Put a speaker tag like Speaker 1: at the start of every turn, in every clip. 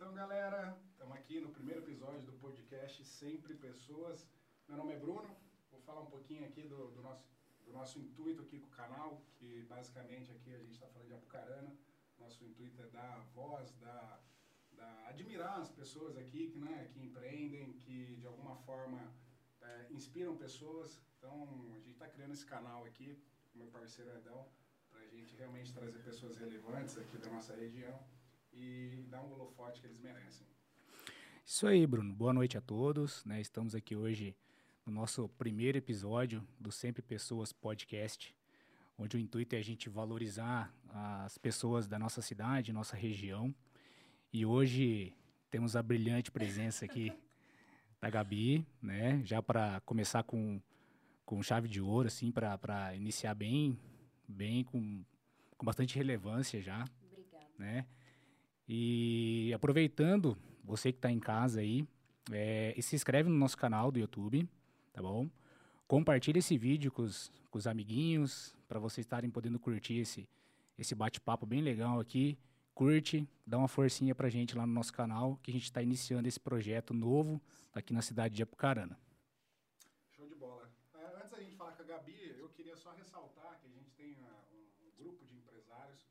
Speaker 1: Então, galera, estamos aqui no primeiro episódio do podcast Sempre Pessoas. Meu nome é Bruno, vou falar um pouquinho aqui do, do nosso, do nosso intuito aqui com o canal, que basicamente aqui a gente está falando de Apucarana. Nosso intuito é dar voz, dar, admirar as pessoas aqui que, né, que empreendem, que de alguma forma é, inspiram pessoas. Então, a gente está criando esse canal aqui, meu parceiro Edão, para a gente realmente trazer pessoas relevantes aqui da nossa região e dar um holofote que eles merecem.
Speaker 2: Isso aí, Bruno. Boa noite a todos. Né? Estamos aqui hoje no nosso primeiro episódio do Sempre Pessoas Podcast, onde o intuito é a gente valorizar as pessoas da nossa cidade, nossa região. E hoje temos a brilhante presença aqui da Gabi, né? Já para começar com, com chave de ouro, assim, para iniciar bem, bem com, com bastante relevância já.
Speaker 3: Obrigada.
Speaker 2: Né? E aproveitando, você que está em casa aí, é, se inscreve no nosso canal do YouTube, tá bom? Compartilhe esse vídeo com os, com os amiguinhos, para vocês estarem podendo curtir esse, esse bate-papo bem legal aqui. Curte, dá uma forcinha pra gente lá no nosso canal, que a gente está iniciando esse projeto novo aqui na cidade de Apucarana.
Speaker 1: Show de bola. É, antes da gente falar com a Gabi, eu queria só ressaltar que a gente tem uh, um, um grupo de empresários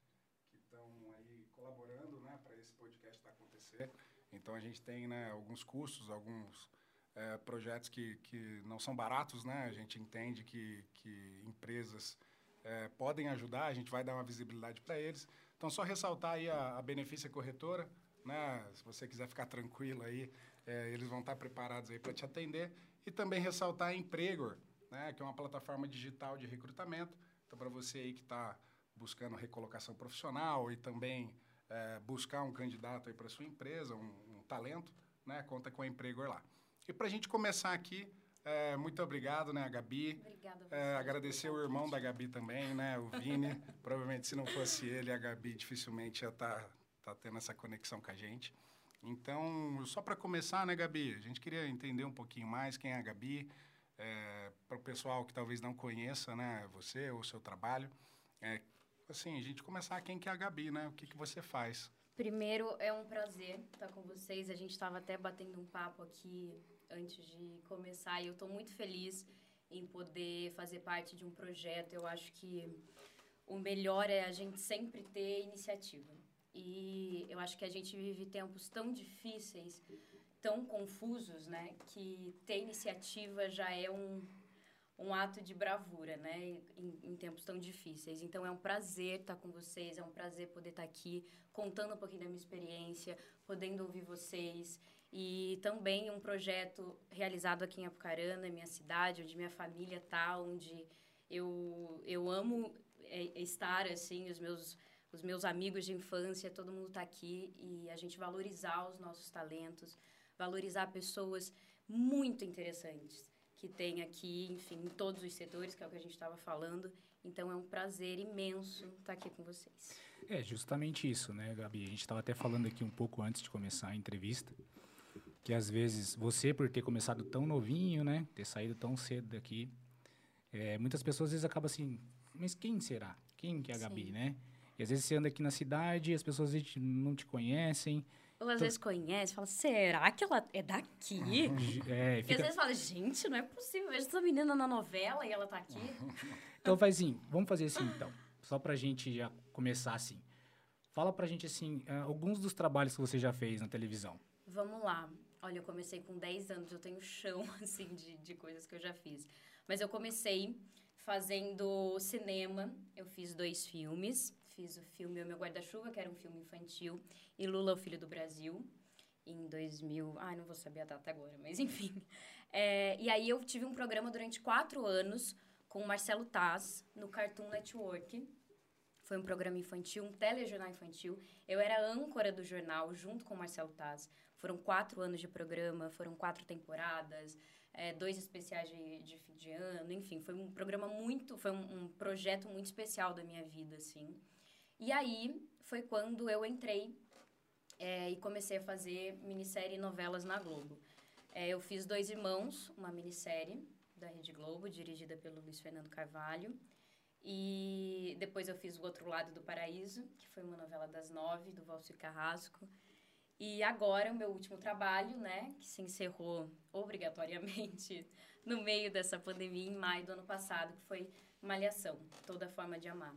Speaker 1: que estão aí colaborando né, para esse podcast estar tá acontecer. Então a gente tem né, alguns custos, alguns é, projetos que, que não são baratos, né? A gente entende que, que empresas é, podem ajudar, a gente vai dar uma visibilidade para eles. Então só ressaltar aí a, a Benefícia Corretora, né? Se você quiser ficar tranquilo aí, é, eles vão estar preparados aí para te atender. E também ressaltar a Empregor, né? Que é uma plataforma digital de recrutamento. Então para você aí que está buscando recolocação profissional e também é, buscar um candidato para sua empresa, um, um, talento, né, conta com a Empregor lá. E para a gente começar aqui, é, muito obrigado, né, a Gabi.
Speaker 3: Obrigada
Speaker 1: é, agradecer o irmão da Gabi também, né, o Vini. Provavelmente, se não fosse ele, a Gabi dificilmente ia estar tá, tá tendo essa conexão com a gente. Então, só para começar, né, Gabi, a gente queria entender um pouquinho mais quem é a Gabi, é, para o pessoal que talvez não conheça, né, você ou o seu trabalho. É, assim, a gente começar quem que é a Gabi, né? O que, que você faz?
Speaker 3: Primeiro, é um prazer estar com vocês. A gente estava até batendo um papo aqui antes de começar e eu estou muito feliz em poder fazer parte de um projeto. Eu acho que o melhor é a gente sempre ter iniciativa. E eu acho que a gente vive tempos tão difíceis, tão confusos, né? Que ter iniciativa já é um, um ato de bravura, né, em, em, tempos tão difíceis. Então é um prazer estar com vocês, é um prazer poder estar aqui contando um pouquinho da minha experiência, podendo ouvir vocês. E também um projeto realizado aqui em Apucarana, minha cidade, onde minha família está, onde eu eu amo é, estar assim, os meus os meus amigos de infância, todo mundo está aqui. E a gente valorizar os nossos talentos, valorizar pessoas muito interessantes que tem aqui, enfim, em todos os setores, que é o que a gente estava falando. Então é um prazer imenso estar aqui com vocês.
Speaker 2: É justamente isso, né, Gabi? A gente estava até falando aqui um pouco antes de começar a entrevista, que às vezes você, por ter começado tão novinho, né, ter saído tão cedo daqui, é, muitas pessoas às vezes acabam assim, mas quem será? Quem que é a Gabi, Sim. né? E às vezes você anda aqui na cidade, as pessoas não te conhecem,
Speaker 3: ou às então, vezes conhece, fala, será que ela é daqui? É, fica... E às vezes fala, gente, não é possível, vejo essa menina na novela e ela tá aqui.
Speaker 2: então, faz assim, vamos fazer assim, então. Só pra gente já começar assim. Fala pra gente, assim, uh, alguns dos trabalhos que você já fez na televisão.
Speaker 3: Vamos lá. Olha, eu comecei com 10 anos, eu tenho chão, assim, de, de coisas que eu já fiz. Mas eu comecei fazendo cinema. Eu fiz dois filmes fiz o filme O Meu Guarda-Chuva, que era um filme infantil, e Lula, o Filho do Brasil, em 2000... Ai, não vou saber a data agora, mas enfim. É, e aí eu tive um programa durante quatro anos com o Marcelo Taz, no Cartoon Network. Foi um programa infantil, um telejornal infantil. Eu era âncora do jornal, junto com o Marcelo Taz. Foram quatro anos de programa, foram quatro temporadas, é, dois especiais de, de fim de ano, enfim, foi um programa muito, foi um, um projeto muito especial da minha vida, assim. E aí foi quando eu entrei é, e comecei a fazer minissérie e novelas na Globo. É, eu fiz Dois Irmãos, uma minissérie da Rede Globo, dirigida pelo Luiz Fernando Carvalho. E depois eu fiz O Outro Lado do Paraíso, que foi uma novela das nove, do Valsir Carrasco. E agora, o meu último trabalho, né, que se encerrou obrigatoriamente no meio dessa pandemia, em maio do ano passado, que foi Malhação, Toda Forma de Amar.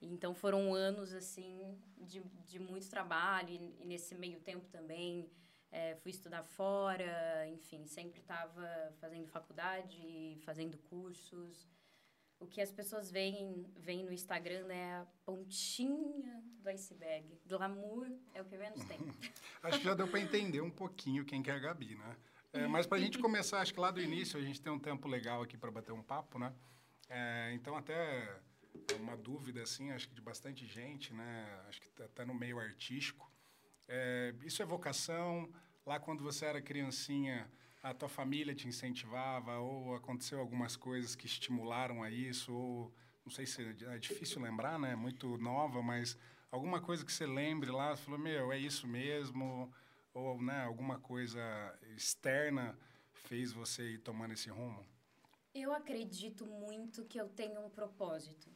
Speaker 3: Então, foram anos, assim, de, de muito trabalho, e, e nesse meio tempo também é, fui estudar fora, enfim, sempre estava fazendo faculdade, fazendo cursos. O que as pessoas veem, veem no Instagram é a pontinha do iceberg. Glamour é o que menos tem.
Speaker 1: acho que já deu para entender um pouquinho quem que é a Gabi, né? É, mas para a gente começar, acho que lá do início a gente tem um tempo legal aqui para bater um papo, né? É, então até uma dúvida assim, acho que de bastante gente, né? Acho que até no meio artístico. É, isso é vocação? Lá quando você era criancinha, a tua família te incentivava ou aconteceu algumas coisas que estimularam a isso ou não sei se é difícil lembrar, né? Muito nova, mas alguma coisa que você lembre lá, você falou, meu, é isso mesmo, ou né, alguma coisa externa fez você ir tomando esse rumo?
Speaker 3: Eu acredito muito que eu tenho um propósito.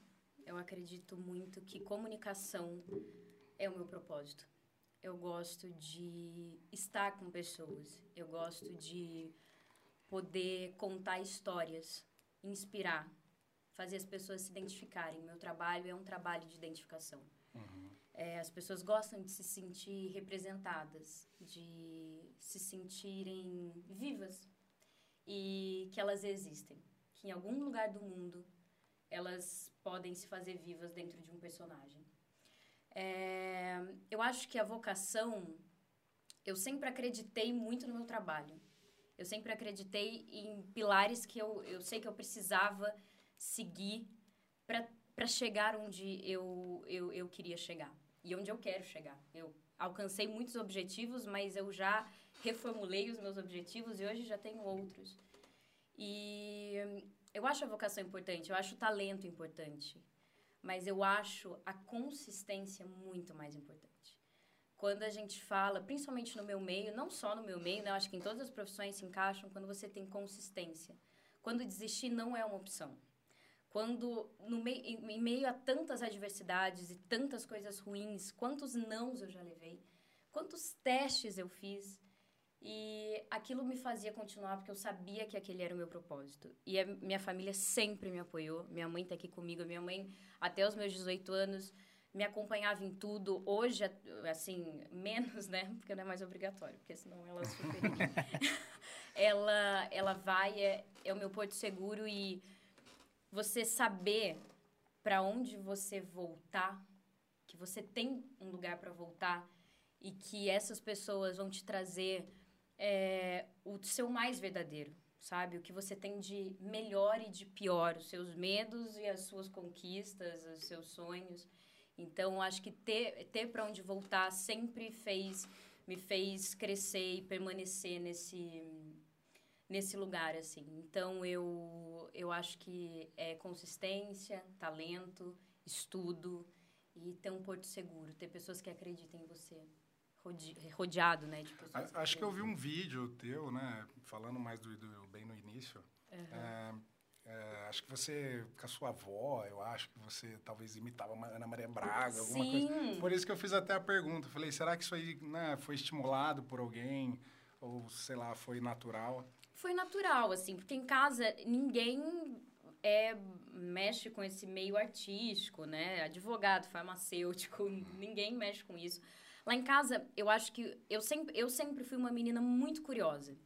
Speaker 3: Eu acredito muito que comunicação é o meu propósito. Eu gosto de estar com pessoas. Eu gosto de poder contar histórias, inspirar, fazer as pessoas se identificarem. Meu trabalho é um trabalho de identificação. Uhum. É, as pessoas gostam de se sentir representadas, de se sentirem vivas e que elas existem, que em algum lugar do mundo elas podem se fazer vivas dentro de um personagem. É, eu acho que a vocação, eu sempre acreditei muito no meu trabalho. Eu sempre acreditei em pilares que eu, eu sei que eu precisava seguir para chegar onde eu, eu, eu queria chegar e onde eu quero chegar. Eu alcancei muitos objetivos, mas eu já reformulei os meus objetivos e hoje já tenho outros. E eu acho a vocação importante, eu acho o talento importante, mas eu acho a consistência muito mais importante. Quando a gente fala, principalmente no meu meio, não só no meu meio, né, eu acho que em todas as profissões se encaixam quando você tem consistência. Quando desistir não é uma opção. Quando, no meio, em meio a tantas adversidades e tantas coisas ruins, quantos nãos eu já levei, quantos testes eu fiz, e aquilo me fazia continuar porque eu sabia que aquele era o meu propósito. E a minha família sempre me apoiou. Minha mãe está aqui comigo. Minha mãe, até os meus 18 anos, me acompanhava em tudo. Hoje, assim, menos, né? Porque não é mais obrigatório, porque senão ela ela, ela vai, é, é o meu porto seguro e você saber para onde você voltar, que você tem um lugar para voltar e que essas pessoas vão te trazer é, o seu mais verdadeiro, sabe? O que você tem de melhor e de pior, os seus medos e as suas conquistas, os seus sonhos. Então, acho que ter, ter para onde voltar sempre fez me fez crescer e permanecer nesse nesse lugar assim. Então, eu eu acho que é consistência, talento, estudo e ter um porto seguro, ter pessoas que acreditem em você rodeado, né, de pessoas.
Speaker 1: Acho que eu vi um vídeo teu, né, falando mais do, do bem no início. Uhum. É, é, acho que você, com a sua avó, eu acho que você talvez imitava a Ana Maria Braga, alguma Sim. coisa. Por isso que eu fiz até a pergunta. Falei, será que isso aí né, foi estimulado por alguém? Ou, sei lá, foi natural?
Speaker 3: Foi natural, assim, porque em casa ninguém é, mexe com esse meio artístico, né? Advogado, farmacêutico, ninguém mexe com isso. Lá em casa, eu acho que eu sempre, eu sempre fui uma menina muito curiosa.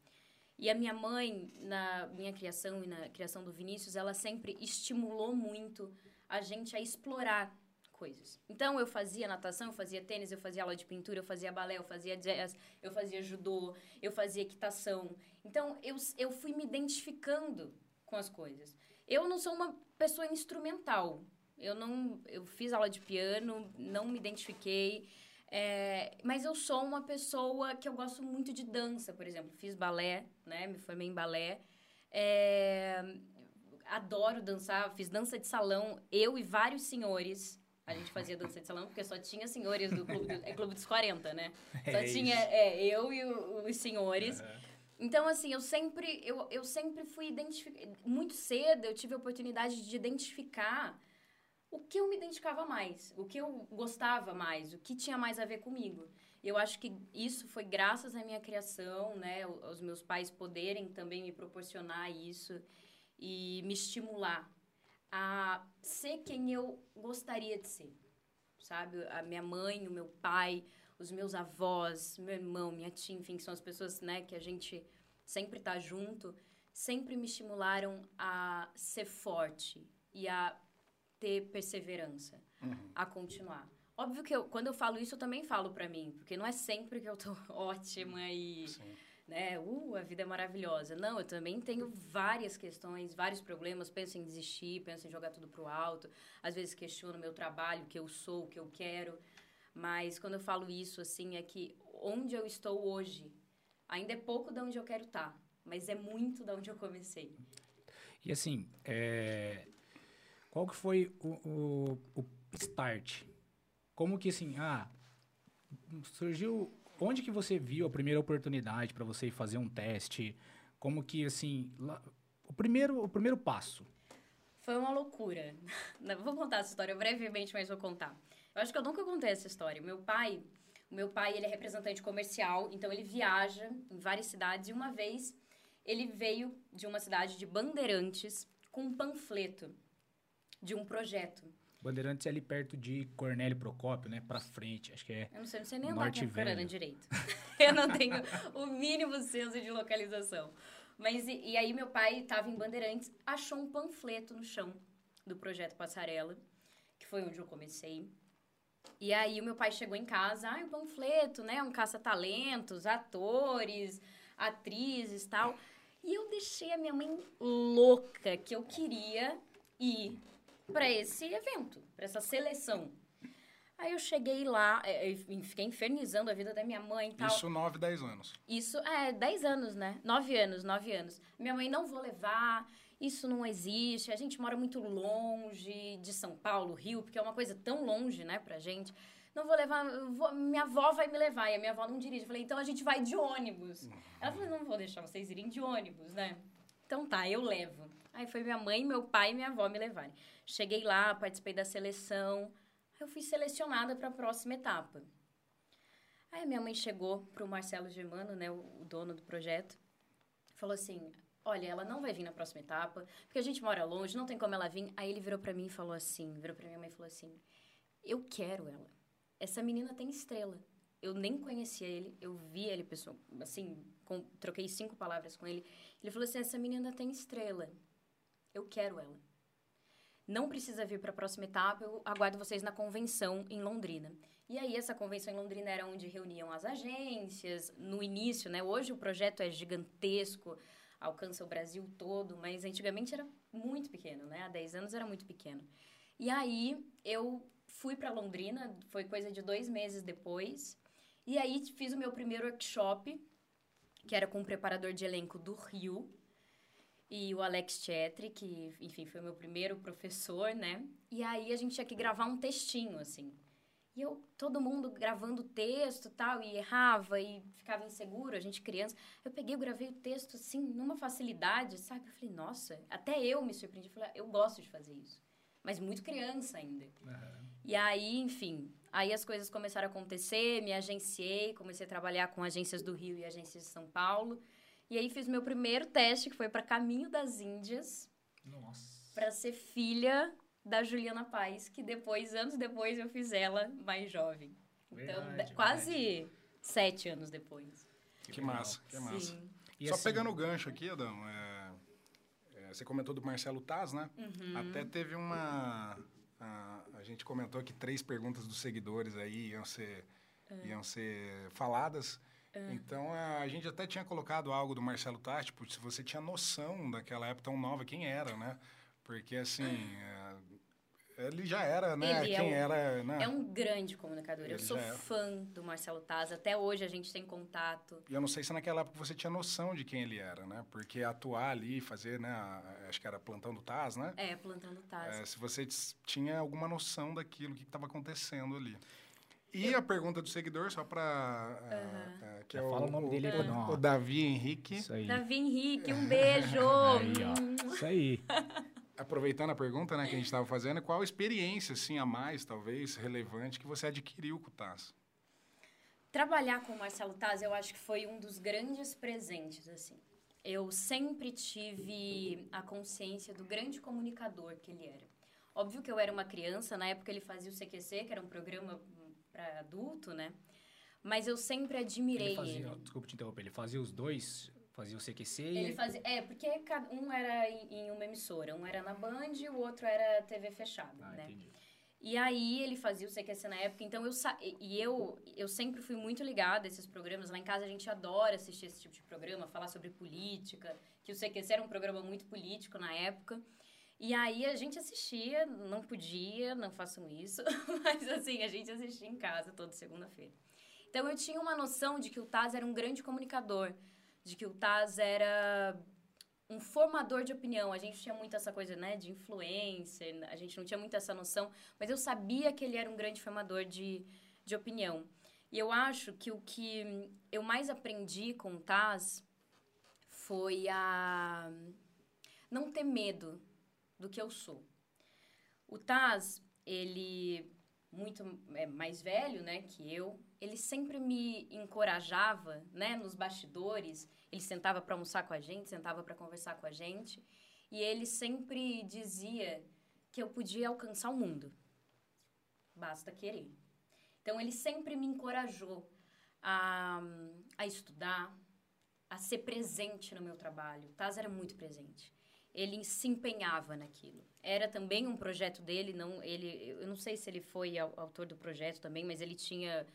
Speaker 3: E a minha mãe, na minha criação e na criação do Vinícius, ela sempre estimulou muito a gente a explorar coisas. Então, eu fazia natação, eu fazia tênis, eu fazia aula de pintura, eu fazia balé, eu fazia jazz, eu fazia judô, eu fazia equitação. Então, eu, eu fui me identificando com as coisas. Eu não sou uma pessoa instrumental. Eu não... Eu fiz aula de piano, não me identifiquei é, mas eu sou uma pessoa que eu gosto muito de dança, por exemplo. Fiz balé, né? Me formei em balé. É, adoro dançar. Fiz dança de salão. Eu e vários senhores. A gente fazia dança de salão porque só tinha senhores do clube, do, é clube dos 40, né? É só é tinha é, eu e o, os senhores. Uhum. Então, assim, eu sempre, eu, eu sempre fui identificar... Muito cedo eu tive a oportunidade de identificar o que eu me identificava mais, o que eu gostava mais, o que tinha mais a ver comigo. Eu acho que isso foi graças à minha criação, né? Os meus pais poderem também me proporcionar isso e me estimular a ser quem eu gostaria de ser, sabe? A minha mãe, o meu pai, os meus avós, meu irmão, minha tia, enfim, que são as pessoas, né, que a gente sempre tá junto, sempre me estimularam a ser forte e a ter perseverança, uhum. a continuar. Óbvio que eu, quando eu falo isso, eu também falo para mim, porque não é sempre que eu tô ótima e, Sim. né, uh, a vida é maravilhosa. Não, eu também tenho várias questões, vários problemas, penso em desistir, penso em jogar tudo pro alto, às vezes questiono meu trabalho, o que eu sou, o que eu quero. Mas quando eu falo isso, assim, é que onde eu estou hoje ainda é pouco de onde eu quero estar, tá, mas é muito de onde eu comecei.
Speaker 2: E assim, é... qual que foi o, o, o start? Como que assim, ah, surgiu. Onde que você viu a primeira oportunidade para você fazer um teste? Como que assim, lá, o primeiro, o primeiro passo?
Speaker 3: Foi uma loucura. Vou contar essa história brevemente, mas vou contar. Eu acho que eu nunca contei essa história. Meu pai, o meu pai, ele é representante comercial, então ele viaja em várias cidades e uma vez ele veio de uma cidade de Bandeirantes com um panfleto de um projeto.
Speaker 2: Bandeirantes é ali perto de Cornélio Procópio, né? Pra frente, acho que é.
Speaker 3: Eu não sei, não sei nem andar aqui na direito. eu não tenho o mínimo senso de localização. Mas e, e aí meu pai estava em Bandeirantes, achou um panfleto no chão do projeto Passarela, que foi onde eu comecei. E aí o meu pai chegou em casa, ah, o panfleto, né? Um caça-talentos, atores, atrizes tal. E eu deixei a minha mãe louca, que eu queria ir para esse evento, para essa seleção. Aí eu cheguei lá, é, fiquei infernizando a vida da minha mãe e tal.
Speaker 1: Isso 9, 10 anos.
Speaker 3: Isso, é, 10 anos, né? 9 anos, 9 anos. Minha mãe, não vou levar, isso não existe, a gente mora muito longe de São Paulo, Rio, porque é uma coisa tão longe, né, pra gente. Não vou levar, vou, minha avó vai me levar, e a minha avó não dirige. Eu falei, então a gente vai de ônibus. Ela falou, não vou deixar vocês irem de ônibus, né? Então tá, eu levo. Aí foi minha mãe, meu pai e minha avó me levarem. Cheguei lá, participei da seleção. Eu fui selecionada para a próxima etapa. Aí minha mãe chegou pro Marcelo Germano, né, o, o dono do projeto, falou assim: olha, ela não vai vir na próxima etapa, porque a gente mora longe, não tem como ela vir. Aí ele virou para mim e falou assim, virou para minha mãe e falou assim: "Eu quero ela. Essa menina tem estrela. Eu nem conhecia ele, eu vi ele pessoal, assim, com, troquei cinco palavras com ele. Ele falou assim: "Essa menina tem estrela. Eu quero ela." Não precisa vir para a próxima etapa, eu aguardo vocês na convenção em Londrina. E aí, essa convenção em Londrina era onde reuniam as agências, no início, né? Hoje o projeto é gigantesco, alcança o Brasil todo, mas antigamente era muito pequeno, né? Há 10 anos era muito pequeno. E aí eu fui para Londrina, foi coisa de dois meses depois, e aí fiz o meu primeiro workshop, que era com um preparador de elenco do Rio, e o Alex Chetri, que, enfim, foi meu primeiro professor, né? E aí a gente tinha que gravar um textinho, assim. E eu, todo mundo gravando texto tal, e errava e ficava inseguro, a gente criança. Eu peguei, eu gravei o texto assim, numa facilidade, sabe? Eu falei, nossa, até eu me surpreendi. Eu falei, eu gosto de fazer isso. Mas muito criança ainda. Uhum. E aí, enfim, aí as coisas começaram a acontecer, me agenciei, comecei a trabalhar com agências do Rio e agências de São Paulo. E aí fiz meu primeiro teste, que foi para Caminho das Índias.
Speaker 2: Nossa.
Speaker 3: Para ser filha da Juliana Paz, que depois, anos depois, eu fiz ela mais jovem. Então, verdade, quase verdade. sete anos depois.
Speaker 1: Que, que massa, que massa. Sim. Só assim, pegando o gancho aqui, Adão, é, é, você comentou do Marcelo Taz, né? Uhum. Até teve uma... A, a, gente comentou que três perguntas dos seguidores aí iam ser, uhum. iam ser faladas. Uhum. Então, a, gente até tinha colocado algo do Marcelo Taz, tipo, se você tinha noção daquela época tão nova, quem era, né? Porque, assim, é, ele já era, né? Ele é Quem é um, era, né?
Speaker 3: É um grande comunicador. Ele eu sou fã do Marcelo Taz. Até hoje a gente tem contato.
Speaker 1: E eu não sei se naquela época você tinha noção de quem ele era, né? Porque atuar ali, fazer, né? Acho que era Plantão do Taz, né?
Speaker 3: É, Plantão do Taz.
Speaker 1: É, se você tinha alguma noção daquilo que estava acontecendo ali. E eu... a pergunta do seguidor, só para. Uh,
Speaker 2: -huh. é, que é o, Fala o nome dele
Speaker 1: o, o, o Davi Henrique.
Speaker 3: Isso aí. Davi Henrique, um beijo!
Speaker 2: aí, Isso aí.
Speaker 1: aproveitando a pergunta né, que a gente estava fazendo, qual experiência assim, a mais, talvez, relevante que você adquiriu com o TAS?
Speaker 3: Trabalhar com o Marcelo Taz, eu acho que foi um dos grandes presentes, assim. Eu sempre tive a consciência do grande comunicador que ele era. Óbvio que eu era uma criança, na época ele fazia o CQC, que era um programa para adulto, né? Mas eu sempre admirei ele.
Speaker 2: Fazia,
Speaker 3: ele.
Speaker 2: Desculpa te interromper, ele fazia os dois, fazia o CQC
Speaker 3: ele
Speaker 2: e...
Speaker 3: fazia, É, porque um era em, em, uma emissora, um era na Band e o outro era TV fechada, ah, né? Entendi. E aí ele fazia o CQC na época, então eu e eu eu sempre fui muito ligada a esses programas. Lá em casa a gente adora assistir esse tipo de programa, falar sobre política, que o CQC era um programa muito político na época. E aí a gente assistia, não podia, não façam isso, mas assim, a gente assistia em casa toda segunda-feira. Então eu tinha uma noção de que o Taz era um grande comunicador, de que o Taz era um formador de opinião. A gente tinha muito essa coisa, né, de influência, a gente não tinha muito essa noção, mas eu sabia que ele era um grande formador de, de opinião. E eu acho que o que eu mais aprendi com o Taz foi a não ter medo do que eu sou. O Taz, ele muito é, mais velho, né, que eu, ele sempre me encorajava, né, nos bastidores. Ele sentava para almoçar com a gente, sentava para conversar com a gente, e ele sempre dizia que eu podia alcançar o mundo. Basta querer. Então ele sempre me encorajou a, a estudar, a ser presente no meu trabalho. O Taz era muito presente ele se empenhava naquilo. Era também um projeto dele, não ele, eu não sei se ele foi autor do projeto também, mas ele tinha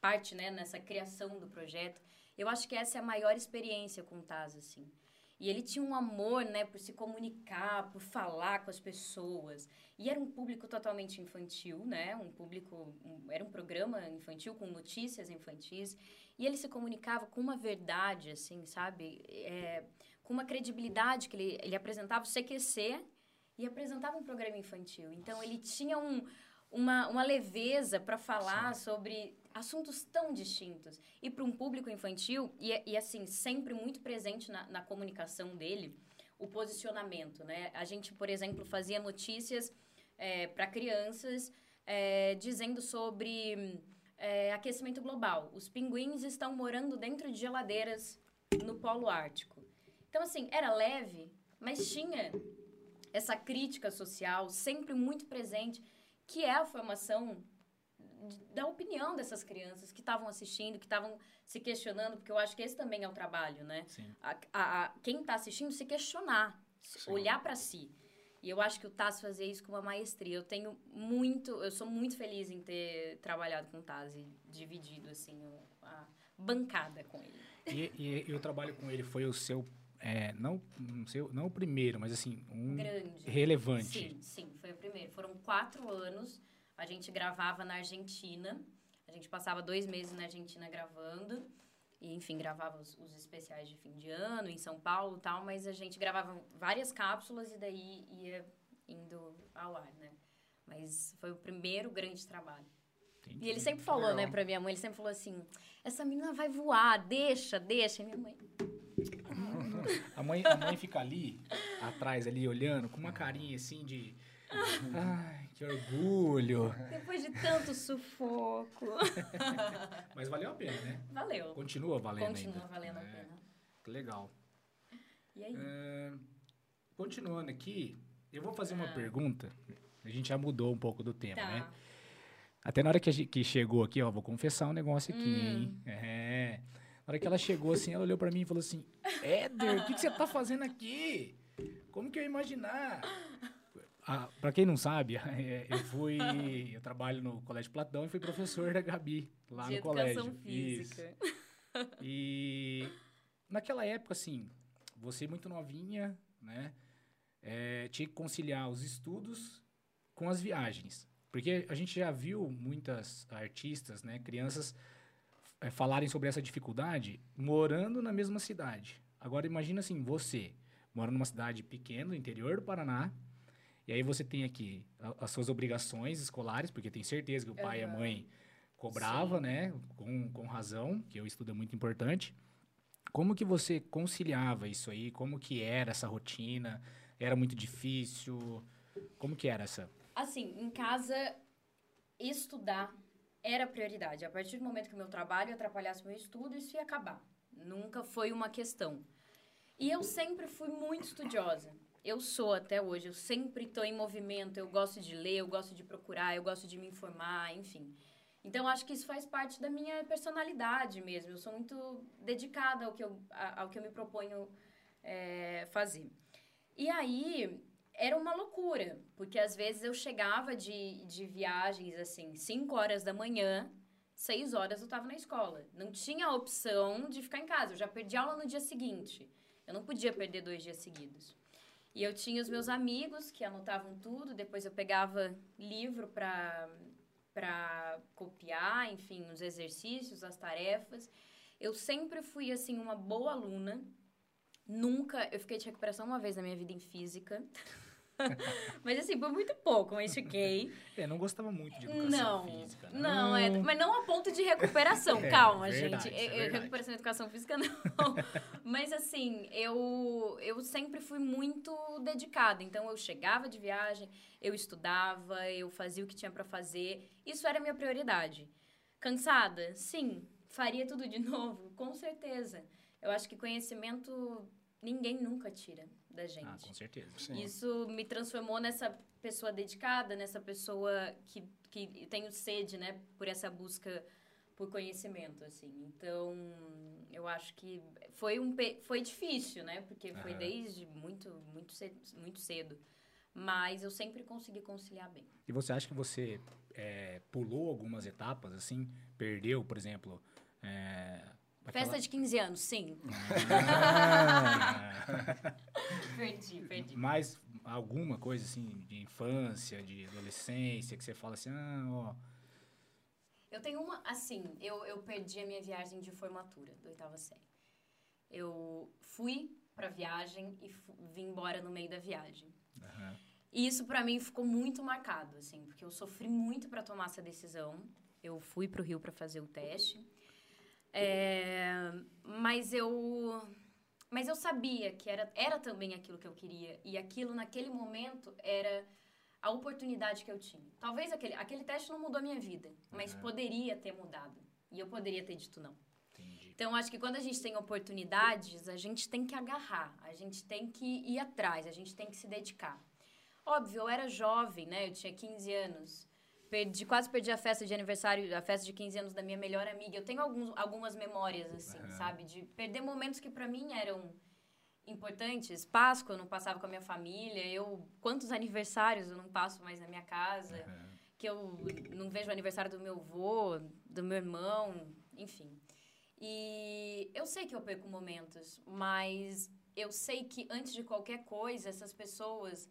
Speaker 3: parte, né, nessa criação do projeto. Eu acho que essa é a maior experiência com o Taz, assim. E ele tinha um amor, né, por se comunicar, por falar com as pessoas. E era um público totalmente infantil, né? Um público, um, era um programa infantil com notícias infantis. E ele se comunicava com uma verdade, assim, sabe? É, com uma credibilidade que ele, ele apresentava o CQC e apresentava um programa infantil. Então, ele tinha um, uma, uma leveza para falar Sim. sobre assuntos tão distintos. E para um público infantil, e, e assim, sempre muito presente na, na comunicação dele, o posicionamento, né? A gente, por exemplo, fazia notícias é, para crianças é, dizendo sobre é, aquecimento global. Os pinguins estão morando dentro de geladeiras no Polo Ártico. Então, assim, era leve, mas tinha essa crítica social sempre muito presente, que é a formação da opinião dessas crianças que estavam assistindo, que estavam se questionando, porque eu acho que esse também é o trabalho, né? A, a, a quem está assistindo se questionar, Sim. olhar para si. E eu acho que o Taz fazia isso com uma maestria. Eu tenho muito, eu sou muito feliz em ter trabalhado com o Taz e dividido assim a bancada com ele.
Speaker 2: E, e, e o trabalho com ele foi o seu é, não, não, sei, não o primeiro, mas assim, um
Speaker 3: Grande.
Speaker 2: relevante.
Speaker 3: Sim, sim, foi o primeiro. Foram quatro anos, a gente gravava na Argentina, a gente passava dois meses na Argentina gravando, e enfim, gravava os, os especiais de fim de ano em São Paulo e tal, mas a gente gravava várias cápsulas e daí ia indo ao ar, né? Mas foi o primeiro grande trabalho. Entendi. E ele sempre falou, Legal. né, pra minha mãe, ele sempre falou assim, essa menina vai voar, deixa, deixa. E minha mãe,
Speaker 2: a mãe, a mãe fica ali, atrás, ali, olhando, com uma carinha assim de. Ai, que orgulho.
Speaker 3: Depois de tanto sufoco.
Speaker 2: Mas valeu a pena, né?
Speaker 3: Valeu.
Speaker 2: Continua valendo
Speaker 3: Continua
Speaker 2: ainda.
Speaker 3: valendo é, a pena.
Speaker 2: Que legal.
Speaker 3: E aí? É,
Speaker 2: continuando aqui, eu vou fazer ah. uma pergunta. A gente já mudou um pouco do tema, tá. né? Até na hora que, que chegou aqui, ó, vou confessar um negócio aqui, hum. hein? É. Hora que ela chegou assim, ela olhou para mim e falou assim: Éder, o que, que, você tá fazendo aqui? Como que eu ia imaginar? Ah, para quem não sabe, é, eu fui. Eu trabalho no Colégio Platão e fui professor da Gabi lá
Speaker 3: De
Speaker 2: no colégio.
Speaker 3: Física.
Speaker 2: Isso. E naquela época, assim, você muito novinha, né? É, tinha que conciliar os estudos com as viagens. Porque a gente já viu muitas artistas, né, crianças é, falarem sobre essa dificuldade morando na mesma cidade. Agora imagina assim, você mora numa cidade pequena, no interior do Paraná, e aí você tem aqui as suas obrigações escolares, porque tem certeza que o pai uhum. e a mãe cobrava, Sim. né, com, com razão, que o estudo é muito importante. Como que você conciliava isso aí? Como que era essa rotina? Era muito difícil? Como que era essa?
Speaker 3: Assim, em casa, estudar era prioridade. A partir do momento que o meu trabalho atrapalhasse meu estudo, isso ia acabar. Nunca foi uma questão. E eu sempre fui muito estudiosa. Eu sou até hoje, eu sempre estou em movimento, eu gosto de ler, eu gosto de procurar, eu gosto de me informar, enfim. Então, acho que isso faz parte da minha personalidade mesmo. Eu sou muito dedicada ao que eu, ao que eu me proponho é, fazer. E aí, era uma loucura, porque às vezes eu chegava de, de viagens, assim, 5 horas da manhã, 6 horas eu estava na escola. Não tinha a opção de ficar em casa. Eu já perdi aula no dia seguinte. Eu não podia perder dois dias seguidos. E eu tinha os meus amigos que anotavam tudo, depois eu pegava livro para para copiar, enfim, os exercícios, as tarefas. Eu sempre fui assim uma boa aluna. Nunca, eu fiquei de recuperação uma vez na minha vida em física. mas assim, por muito pouco, mas fiquei.
Speaker 2: É, não gostava muito de educação
Speaker 3: não,
Speaker 2: física.
Speaker 3: Né? Não, é, mas não a ponto de recuperação. é, Calma, verdade, gente. É recuperação em educação física, não. mas assim, eu, eu sempre fui muito dedicada. Então, eu chegava de viagem, eu estudava, eu fazia o que tinha para fazer. Isso era a minha prioridade. Cansada? Sim. Faria tudo de novo? Com certeza. Eu acho que conhecimento ninguém nunca tira da gente. Ah,
Speaker 2: com certeza.
Speaker 3: Sim. Isso me transformou nessa pessoa dedicada, nessa pessoa que, que tenho sede, né, por essa busca por conhecimento, assim. Então, eu acho que foi um foi difícil, né? Porque foi uhum. desde muito muito cedo, muito cedo. Mas eu sempre consegui conciliar bem.
Speaker 2: E você acha que você é, pulou algumas etapas, assim? Perdeu, por exemplo, é,
Speaker 3: Festa de 15 anos, sim. perdi, perdi.
Speaker 2: Mas alguma coisa assim de infância, de adolescência, que você fala assim, ah, ó.
Speaker 3: Eu tenho uma, assim, eu, eu perdi a minha viagem de formatura do oitava série. Eu fui pra viagem e vim embora no meio da viagem. Uhum. E isso para mim ficou muito marcado, assim, porque eu sofri muito para tomar essa decisão. Eu fui pro Rio para fazer o teste. É, mas eu mas eu sabia que era, era também aquilo que eu queria e aquilo naquele momento era a oportunidade que eu tinha. Talvez aquele, aquele teste não mudou a minha vida, mas uhum. poderia ter mudado. E eu poderia ter dito não. Entendi. Então, acho que quando a gente tem oportunidades, a gente tem que agarrar, a gente tem que ir atrás, a gente tem que se dedicar. Óbvio, eu era jovem, né? Eu tinha 15 anos. Perdi, quase perdi a festa de aniversário, a festa de 15 anos da minha melhor amiga. Eu tenho alguns, algumas memórias, assim, uhum. sabe? De perder momentos que para mim eram importantes. Páscoa eu não passava com a minha família. Eu, quantos aniversários eu não passo mais na minha casa? Uhum. Que eu não vejo o aniversário do meu avô, do meu irmão, enfim. E eu sei que eu perco momentos, mas eu sei que antes de qualquer coisa, essas pessoas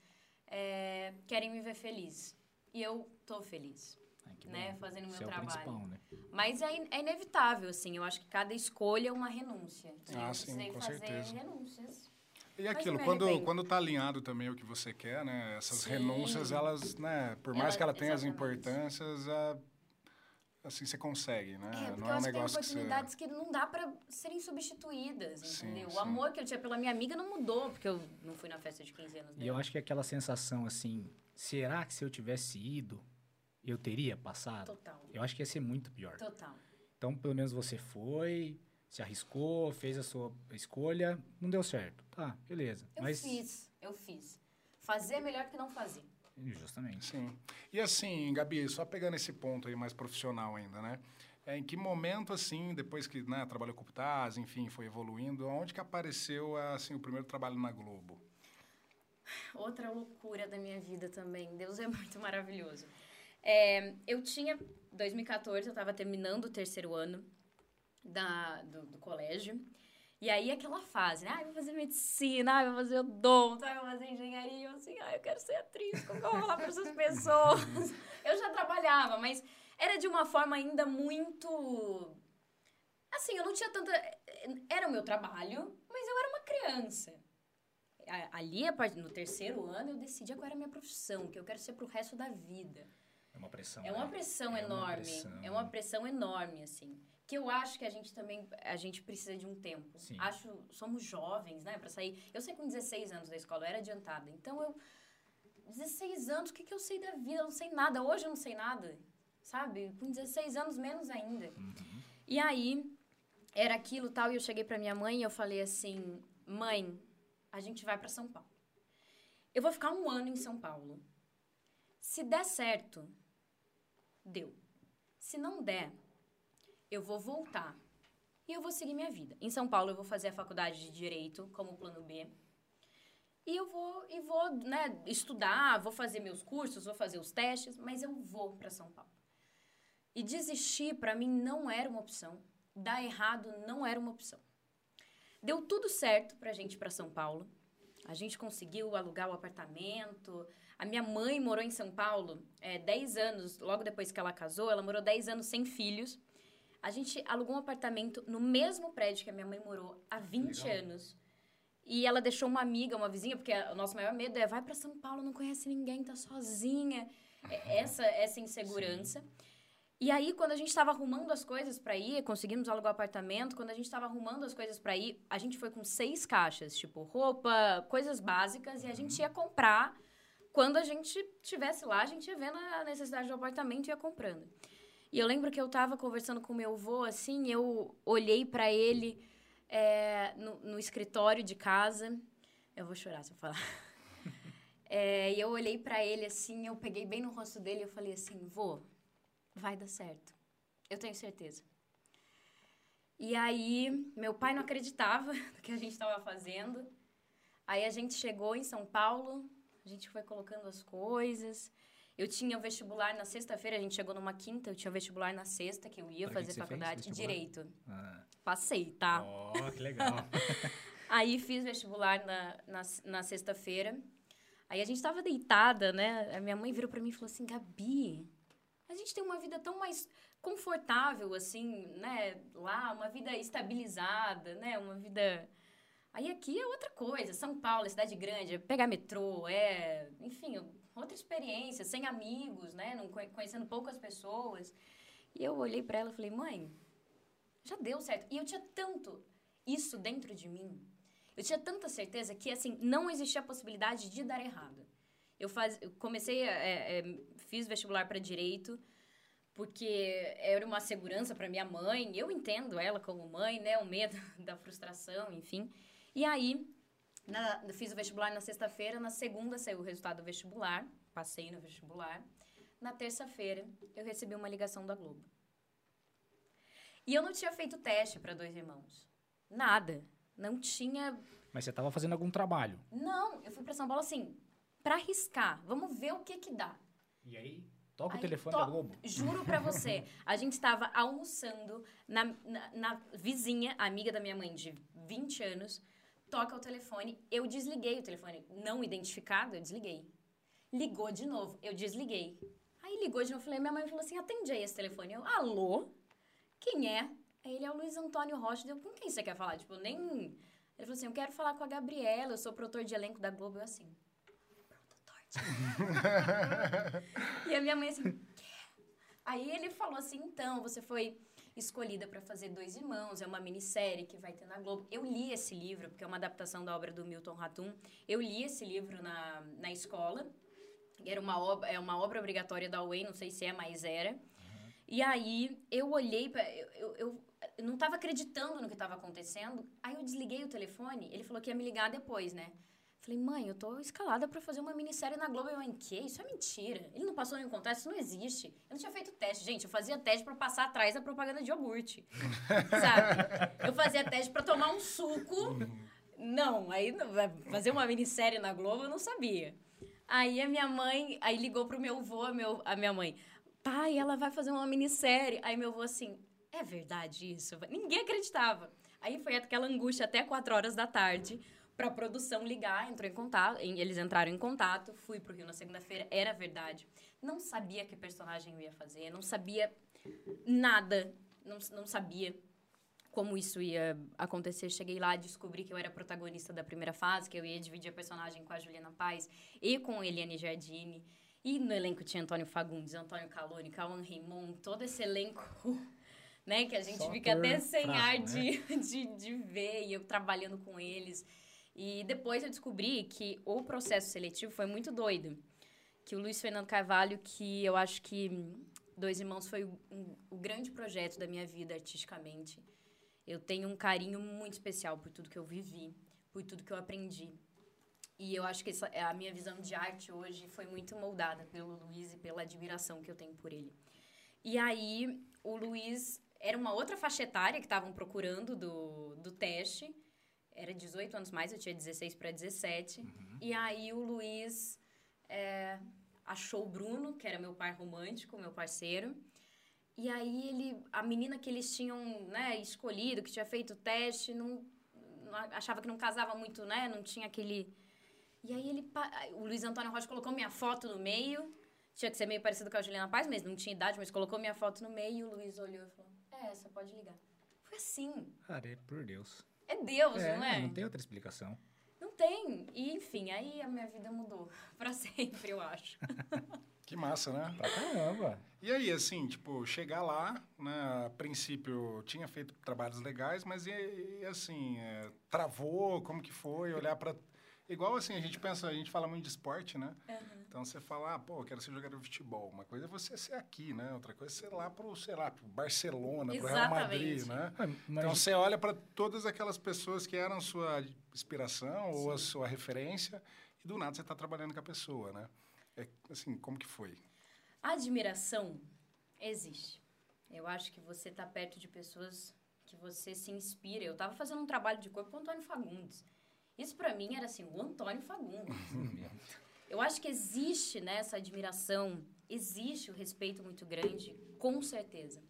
Speaker 3: é, querem me ver feliz. E eu tô feliz. né, fazendo o meu é trabalho. Né? Mas é, in é, inevitável, assim. Eu acho que cada escolha é uma renúncia.
Speaker 1: Ah, sim, com
Speaker 3: fazer
Speaker 1: certeza.
Speaker 3: renúncias.
Speaker 1: E aquilo, quando, quando tá alinhado também o que você quer, né? Essas sim. renúncias, elas, né? Por mais ela, que ela tenha as importâncias, a, assim, você consegue, né?
Speaker 3: É, não é um negócio que tem oportunidades que, você... que não dá para serem substituídas, sim, entendeu? Sim. O amor que eu tinha pela minha amiga não mudou, porque eu não fui na festa de 15 anos dela.
Speaker 2: E eu acho que aquela sensação, assim, será que se eu tivesse ido, eu teria passado?
Speaker 3: Total.
Speaker 2: Eu acho que ia ser muito pior.
Speaker 3: Total.
Speaker 2: Então, pelo menos você foi, se arriscou, fez a sua escolha, não deu certo. Tá, beleza.
Speaker 3: Eu
Speaker 2: Mas...
Speaker 3: fiz, eu fiz. Fazer é melhor que não fazer.
Speaker 2: Justamente.
Speaker 1: Sim. E assim, Gabi, só pegando esse ponto aí mais profissional ainda, né? É, em que momento, assim, depois que né, trabalhou com o Taz, enfim, foi evoluindo, onde que apareceu assim, o primeiro trabalho na Globo?
Speaker 3: Outra loucura da minha vida também. Deus é muito maravilhoso. É, eu tinha, 2014, eu estava terminando o terceiro ano da, do, do, colégio. E aí aquela fase, né? Ah, vou fazer medicina, ah, vou fazer odonto, ah, vou fazer engenharia. Eu assim, ah, eu quero ser atriz, como eu vou falar para essas pessoas? eu já trabalhava, mas era de uma forma ainda muito... Assim, eu não tinha tanta... Era o meu trabalho, mas eu era uma criança ali, no terceiro ano, eu decidi qual era a minha profissão, que eu quero ser pro resto da vida.
Speaker 2: É uma pressão.
Speaker 3: É uma né? pressão é enorme. Uma pressão. É uma pressão enorme, assim. Que eu acho que a gente também, a gente precisa de um tempo. Sim. Acho, somos jovens, né, para sair. Eu sei com 16 anos da escola, eu era adiantada. Então eu 16 anos, o que, que eu sei da vida? Eu não sei nada. Hoje eu não sei nada. sabe? Com 16 anos menos ainda. Uhum. E aí, era aquilo tal, e eu cheguei para minha mãe e eu falei assim: mãe, a gente vai para São Paulo. Eu vou ficar um ano em São Paulo. Se der certo, deu. Se não der, eu vou voltar e eu vou seguir minha vida. Em São Paulo, eu vou fazer a faculdade de Direito como plano B. E eu vou, e vou né, estudar, vou fazer meus cursos, vou fazer os testes, mas eu vou para São Paulo. E desistir, para mim, não era uma opção. Dar errado não era uma opção. Deu tudo certo para a gente ir para São Paulo. A gente conseguiu alugar o apartamento. A minha mãe morou em São Paulo é, 10 anos, logo depois que ela casou, ela morou 10 anos sem filhos. A gente alugou um apartamento no mesmo prédio que a minha mãe morou há 20 Legal. anos. E ela deixou uma amiga, uma vizinha, porque o nosso maior medo é vai para São Paulo, não conhece ninguém, tá sozinha. É essa essa insegurança. Sim. E aí, quando a gente estava arrumando as coisas para ir, conseguimos alugar o apartamento. Quando a gente estava arrumando as coisas para ir, a gente foi com seis caixas, tipo roupa, coisas básicas, e a gente ia comprar. Quando a gente estivesse lá, a gente ia vendo a necessidade do apartamento e ia comprando. E eu lembro que eu estava conversando com meu avô, assim, eu olhei para ele é, no, no, escritório de casa. Eu vou chorar se eu falar. É, e eu olhei para ele, assim, eu peguei bem no rosto dele e eu falei assim, vô, vai dar certo. Eu tenho certeza. E aí, meu pai não acreditava no que a gente estava fazendo. Aí a gente chegou em São Paulo, a gente foi colocando as coisas. Eu tinha o vestibular na sexta-feira, a gente chegou numa quinta, eu tinha o vestibular na sexta, que eu ia pra fazer que faculdade. Direito. Ah. Passei, tá?
Speaker 2: Oh, que legal.
Speaker 3: Aí fiz vestibular na, na, na sexta-feira. Aí a gente tava deitada, né? A minha mãe virou para mim e falou assim: Gabi, a gente tem uma vida tão mais confortável, assim, né? Lá, uma vida estabilizada, né? Uma vida. Aí aqui é outra coisa. São Paulo, é cidade grande, é pegar metrô, é. Enfim, outra experiência, sem amigos, né? Não conhecendo poucas pessoas. E eu olhei para ela e falei, mãe, já deu certo. E eu tinha tanto isso dentro de mim. Eu tinha tanta certeza que, assim, não existia a possibilidade de dar errado. Eu, faz, eu comecei, é, é, fiz vestibular para direito, porque era uma segurança para minha mãe. Eu entendo ela como mãe, né? O medo da frustração, enfim. E aí, na, fiz o vestibular na sexta-feira, na segunda saiu o resultado do vestibular, passei no vestibular. Na terça-feira, eu recebi uma ligação da Globo. E eu não tinha feito teste para dois irmãos. Nada. Não tinha.
Speaker 2: Mas você estava fazendo algum trabalho?
Speaker 3: Não, eu fui para São Paulo assim, para arriscar. Vamos ver o que que dá.
Speaker 2: E aí? Toca aí, o telefone to... da Globo.
Speaker 3: Juro para você. a gente estava almoçando na, na, na, vizinha, amiga da minha mãe de 20 anos. Toca o telefone. Eu desliguei o telefone. Não identificado, eu desliguei. Ligou de novo. Eu desliguei. Aí ligou de novo. Falei, minha mãe falou assim: atende aí esse telefone. Eu, alô? Quem é? Aí ele é o Luiz Antônio Rocha. Eu, com quem você quer falar? Tipo, nem. Ele falou assim: eu quero falar com a Gabriela, eu sou produtor de elenco da Globo. Eu assim. e a minha mãe assim, Quê? Aí ele falou assim, então, você foi escolhida para fazer Dois Irmãos, é uma minissérie que vai ter na Globo. Eu li esse livro, porque é uma adaptação da obra do Milton Ratum. Eu li esse livro na, na escola. Era uma obra, é uma obra obrigatória da UEM, não sei se é, mas era. Uhum. E aí eu olhei para eu, eu, eu, eu não estava acreditando no que estava acontecendo. Aí eu desliguei o telefone. Ele falou que ia me ligar depois, né? Falei, mãe, eu tô escalada para fazer uma minissérie na Globo. Eu, mãe, que? Isso é mentira. Ele não passou nenhum contrato, isso não existe. Eu não tinha feito teste. Gente, eu fazia teste para passar atrás da propaganda de iogurte. sabe? Eu fazia teste para tomar um suco. Não, aí fazer uma minissérie na Globo eu não sabia. Aí a minha mãe, aí ligou pro meu avô, a, meu, a minha mãe, pai, ela vai fazer uma minissérie. Aí meu avô assim, é verdade isso? Ninguém acreditava. Aí foi aquela angústia até quatro horas da tarde para a produção ligar, entrou em contato, eles entraram em contato, fui pro Rio na segunda-feira, era verdade. Não sabia que personagem eu ia fazer, não sabia nada, não, não sabia como isso ia acontecer. Cheguei lá, descobri que eu era protagonista da primeira fase, que eu ia dividir a personagem com a Juliana Paz e com a Eliane Giardini. E no elenco tinha Antônio Fagundes, Antônio Calone, Cauã Raymond, todo esse elenco, né? Que a gente Só fica até sem fraco, ar né? de, de, de ver, e eu trabalhando com eles. E depois eu descobri que o processo seletivo foi muito doido. Que o Luiz Fernando Carvalho, que eu acho que Dois Irmãos foi o, um, o grande projeto da minha vida artisticamente. Eu tenho um carinho muito especial por tudo que eu vivi, por tudo que eu aprendi. E eu acho que essa, a minha visão de arte hoje foi muito moldada pelo Luiz e pela admiração que eu tenho por ele. E aí, o Luiz era uma outra faixa etária que estavam procurando do, do teste. Era 18 anos mais, eu tinha 16 para 17. Uhum. E aí, o Luiz é, achou o Bruno, que era meu par romântico, meu parceiro. E aí, ele, a menina que eles tinham né, escolhido, que tinha feito o teste, não, não achava que não casava muito, né? Não tinha aquele e aí ele. O Luiz Antônio Rocha colocou minha foto no meio. Tinha que ser meio parecido com a Juliana Paz mesmo, não tinha idade, mas colocou minha foto no meio e o Luiz olhou e falou: É, você pode ligar. Foi assim.
Speaker 2: É por Deus.
Speaker 3: É Deus, é, não é?
Speaker 2: Não tem outra explicação.
Speaker 3: Não tem. E, enfim, aí a minha vida mudou. pra sempre, eu acho.
Speaker 1: que massa, né?
Speaker 2: Pra caramba.
Speaker 1: E aí, assim, tipo, chegar lá, né, a princípio tinha feito trabalhos legais, mas e, e assim, é, travou, como que foi? Olhar para Igual assim, a gente pensa, a gente fala muito de esporte, né? Uhum. Então você fala, ah, pô, eu quero ser jogador de futebol. Uma coisa é você ser aqui, né? Outra coisa é ser lá pro, sei lá, pro Barcelona, pro Real Madrid, né? Mas... Então você olha para todas aquelas pessoas que eram sua inspiração Sim. ou a sua referência e do nada você está trabalhando com a pessoa, né? É, assim, como que foi?
Speaker 3: A admiração existe. Eu acho que você está perto de pessoas que você se inspira. Eu estava fazendo um trabalho de corpo com o Antônio Fagundes. Isso para mim era assim, o Antônio Fagundes. Eu acho que existe nessa né, admiração, existe o respeito muito grande, com certeza.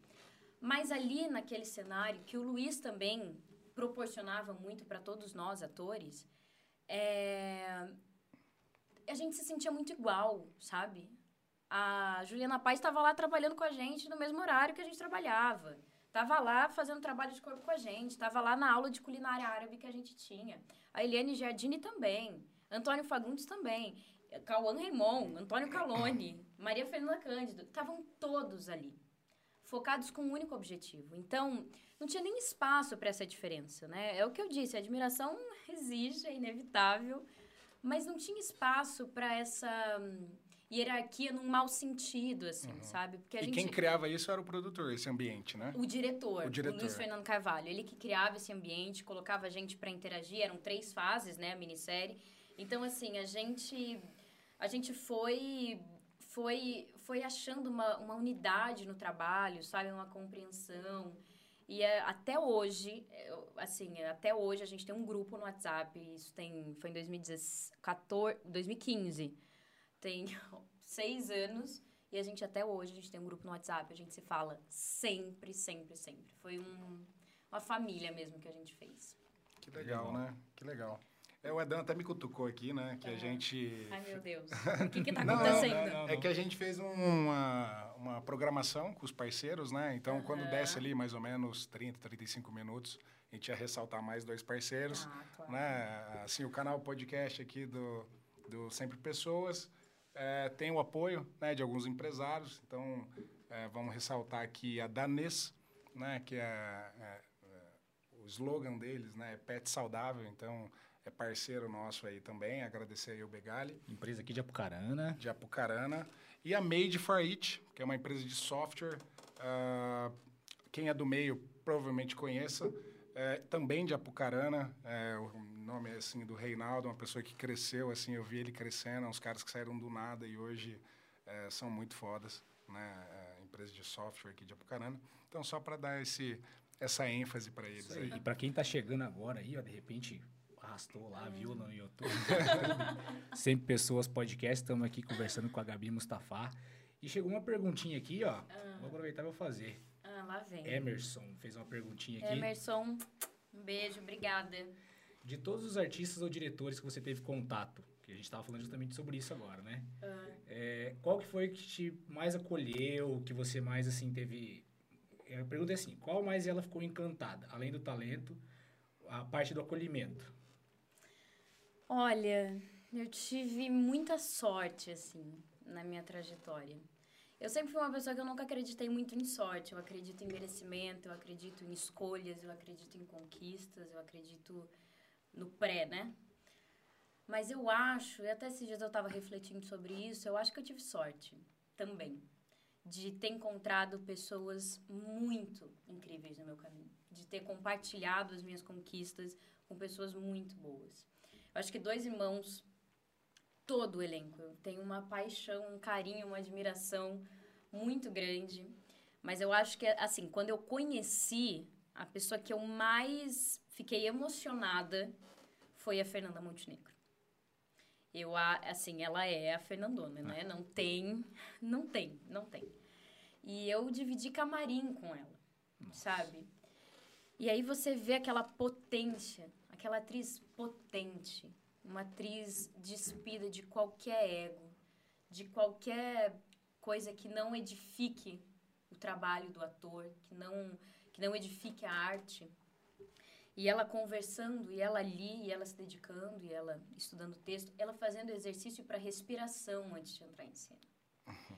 Speaker 3: Mas ali naquele cenário que o Luiz também proporcionava muito para todos nós atores, é... a gente se sentia muito igual, sabe? A Juliana Paz estava lá trabalhando com a gente no mesmo horário que a gente trabalhava. Tava lá fazendo trabalho de corpo com a gente, tava lá na aula de culinária árabe que a gente tinha. A Eliane Giardini também, Antônio Fagundes também, Cauã Raimon, Antônio Calone, Maria Fernanda Cândido, estavam todos ali, focados com um único objetivo. Então, não tinha nem espaço para essa diferença, né? É o que eu disse, a admiração existe, é inevitável, mas não tinha espaço para essa hierarquia num mau sentido, assim, uhum. sabe?
Speaker 1: Porque a e gente... quem criava isso era o produtor, esse ambiente, né?
Speaker 3: O diretor, o diretor, o Luiz Fernando Carvalho. Ele que criava esse ambiente, colocava a gente para interagir. Eram três fases, né, a minissérie. Então, assim, a gente, a gente foi, foi, foi achando uma, uma unidade no trabalho, sabe? Uma compreensão. E é, até hoje, assim, até hoje a gente tem um grupo no WhatsApp, isso tem, foi em 2014, 2015 tem seis anos e a gente até hoje, a gente tem um grupo no WhatsApp, a gente se fala sempre, sempre, sempre. Foi um, uma família mesmo que a gente fez.
Speaker 1: Que legal, né? Que legal. É, o Edan até me cutucou aqui, né? Que é. a gente...
Speaker 3: Ai, meu Deus. O que que tá acontecendo? Não,
Speaker 1: não, não, é que a gente fez uma, uma programação com os parceiros, né? Então, uhum. quando desce ali mais ou menos 30, 35 minutos, a gente ia ressaltar mais dois parceiros. Ah, claro. Né? Assim, o canal podcast aqui do, do Sempre Pessoas é, tem o apoio né, de alguns empresários. Então, é, vamos ressaltar aqui a Danes, né, que é, é, o slogan deles, né, é Pet Saudável. Então, é parceiro nosso aí também. Agradecer aí o Begali.
Speaker 2: Empresa aqui de Apucarana.
Speaker 1: De Apucarana. E a Made for It, que é uma empresa de software. Uh, quem é do meio provavelmente conheça. É, também de Apucarana, é, nome assim do Reinaldo, uma pessoa que cresceu, assim, eu vi ele crescendo, uns caras que saíram do nada e hoje é, são muito fodas, né? É, empresa de software aqui de Apucarana. Então, só para dar esse, essa ênfase para eles. Aí.
Speaker 2: E para quem está chegando agora aí, ó, de repente arrastou lá, viu no YouTube. Sempre Pessoas Podcast, estamos aqui conversando com a Gabi Mustafa. E chegou uma perguntinha aqui, ó. Ah. Vou aproveitar e vou fazer.
Speaker 3: Ah, lá vem.
Speaker 2: Emerson fez uma perguntinha aqui.
Speaker 3: Emerson, um beijo, obrigada.
Speaker 2: De todos os artistas ou diretores que você teve contato, que a gente estava falando justamente sobre isso agora, né? Uhum. É, qual que foi que te mais acolheu, que você mais, assim, teve... A pergunta é assim, qual mais ela ficou encantada? Além do talento, a parte do acolhimento.
Speaker 3: Olha, eu tive muita sorte, assim, na minha trajetória. Eu sempre fui uma pessoa que eu nunca acreditei muito em sorte. Eu acredito em merecimento, eu acredito em escolhas, eu acredito em conquistas, eu acredito no pré, né? Mas eu acho, e até esses dias eu estava refletindo sobre isso, eu acho que eu tive sorte também. de ter encontrado pessoas muito incríveis no meu caminho, de ter compartilhado as minhas conquistas com pessoas muito boas. Eu acho que dois irmãos, todo o elenco, eu tenho uma paixão, um carinho, uma admiração muito grande. Mas eu acho que, assim, quando eu conheci, a pessoa que eu mais fiquei emocionada foi a Fernanda Montenegro. Eu, assim, ela é a Fernandona, né? Não tem, não tem, não tem. E eu dividi camarim com ela, Nossa. sabe? E aí você vê aquela potência, aquela atriz potente, uma atriz despida de qualquer ego, de qualquer coisa que não edifique o trabalho do ator, que não que não edifique a arte. E ela conversando, e ela ali, e ela se dedicando, e ela estudando texto, ela fazendo exercício para respiração antes de entrar em cena. Uhum.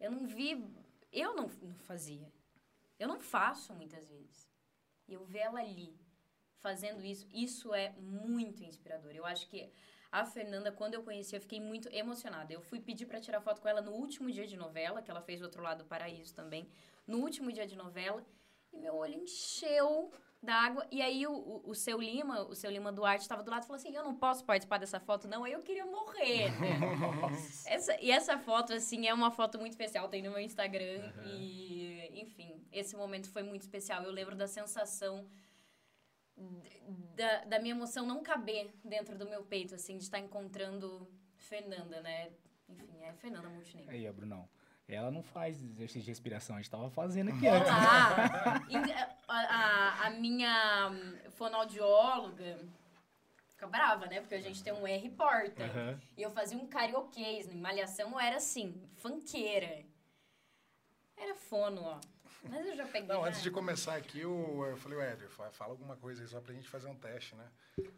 Speaker 3: Eu não vi, eu não, não fazia. Eu não faço muitas vezes. E eu ver ela ali fazendo isso, isso é muito inspirador. Eu acho que a Fernanda, quando eu conheci, eu fiquei muito emocionada. Eu fui pedir para tirar foto com ela no último dia de novela, que ela fez o outro lado do paraíso também, no último dia de novela, e meu olho encheu d'água. E aí o, o, seu Lima, o seu Lima Duarte estava do lado e falou assim: "Eu não posso participar dessa foto não, aí eu queria morrer". Né? essa, e essa foto assim é uma foto muito especial, tem no meu Instagram uhum. e enfim, esse momento foi muito especial. Eu lembro da sensação da, da minha emoção não caber dentro do meu peito, assim, de estar encontrando Fernanda, né? Enfim, é Fernanda Montenegro.
Speaker 2: Aí, Brunão. Ela não faz exercício de respiração, a gente estava fazendo aqui antes.
Speaker 3: Ah, a, a, a, minha fonoaudióloga fica brava, né? Porque a gente tem um R porta. Uhum. E eu fazia um carioquês. Em Malhação eu era assim, fanqueira. Era fono, ó. Mas eu já peguei.
Speaker 1: Não, antes de começar aqui, eu, eu falei, Éder, fala alguma coisa aí só pra gente fazer um teste, né?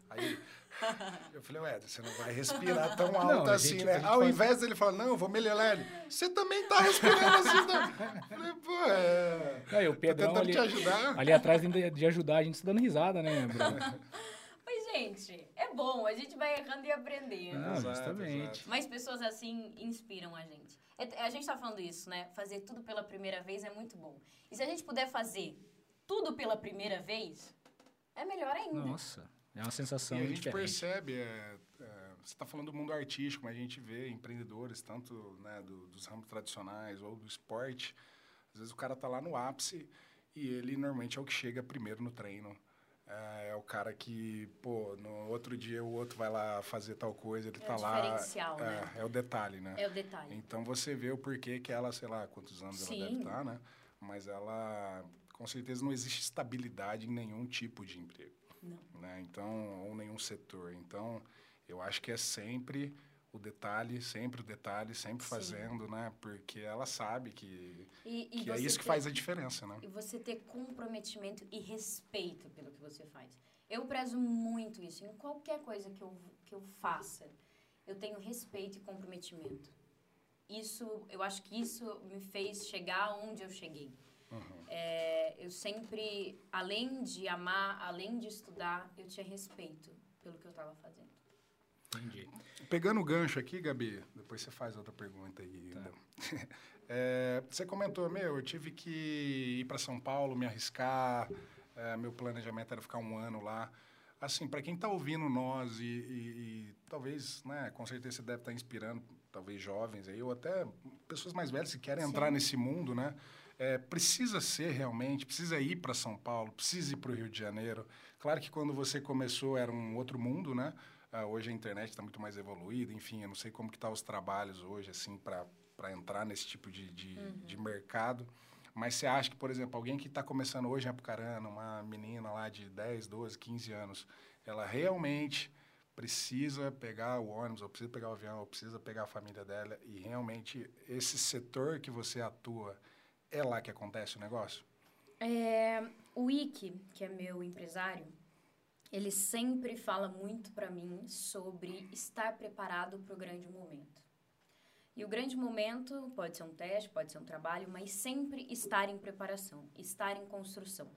Speaker 1: Aí eu falei, Éder, você não vai respirar tão alto não, assim, gente, né? Ao faz... invés dele falar, não, eu vou melhorar ele, você também tá respirando assim. Né? falei, pô, é.
Speaker 2: Aí, o Pedrão ali, te ajudar. ali atrás de ajudar, a gente tá dando risada, né, Bruno?
Speaker 3: Mas, gente, é bom, a gente vai errando e aprendendo.
Speaker 2: Ah, justamente.
Speaker 3: Mas pessoas assim inspiram a gente. É, a gente está falando isso, né? Fazer tudo pela primeira vez é muito bom. E se a gente puder fazer tudo pela primeira vez, é melhor ainda.
Speaker 2: Nossa, é uma sensação
Speaker 1: e a gente
Speaker 2: diferente.
Speaker 1: percebe, é, é, você está falando do mundo artístico, mas a gente vê empreendedores, tanto né, do, dos ramos tradicionais ou do esporte. Às vezes o cara está lá no ápice e ele normalmente é o que chega primeiro no treino é, é, o cara que, pô, no outro dia o outro vai lá fazer tal coisa, ele é tá lá.
Speaker 3: É,
Speaker 1: né? é o detalhe, né?
Speaker 3: É o detalhe.
Speaker 1: Então você vê o porquê que ela, sei lá, quantos anos Sim. ela deve estar, tá, né? Mas ela, com certeza, não existe estabilidade em nenhum tipo de emprego.
Speaker 3: Não.
Speaker 1: Né? Então, ou nenhum setor. Então, eu acho que é sempre o detalhe, sempre o detalhe, sempre Sim. fazendo, né? Porque ela sabe que, e, e que é isso ter, que faz a diferença, né?
Speaker 3: E você ter comprometimento e respeito pelo que você faz. Eu prezo muito isso. Em qualquer coisa que eu, que eu faça, eu tenho respeito e comprometimento. Isso, eu acho que isso me fez chegar onde eu cheguei. Uhum. É, eu sempre, além de amar, além de estudar, eu tinha respeito pelo que eu estava fazendo.
Speaker 1: Entendi. Pegando o gancho aqui, Gabi, depois você faz outra pergunta aí. Tá. É, você comentou, meu, eu tive que ir para São Paulo, me arriscar, é, meu planejamento era ficar um ano lá. Assim, para quem está ouvindo nós e, e, e, talvez, né, com certeza você deve estar tá inspirando, talvez jovens aí, ou até pessoas mais velhas que querem Sim. entrar nesse mundo, né? É, precisa ser realmente, precisa ir para São Paulo, precisa ir para o Rio de Janeiro. Claro que quando você começou era um outro mundo, né? Uh, hoje a internet está muito mais evoluída, enfim, eu não sei como que tá os trabalhos hoje, assim, para entrar nesse tipo de, de, uhum. de, mercado. Mas você acha que, por exemplo, alguém que está começando hoje em Apucarana, uma menina lá de 10, 12, 15 anos, ela realmente precisa pegar o ônibus, ou precisa pegar o avião, ou precisa pegar a família dela, e realmente esse setor que você atua, é lá que acontece o negócio?
Speaker 3: É, o Ike, que é meu empresário, ele sempre fala muito para mim sobre estar preparado para o grande momento. E o grande momento pode ser um teste, pode ser um trabalho, mas sempre estar em preparação, estar em construção.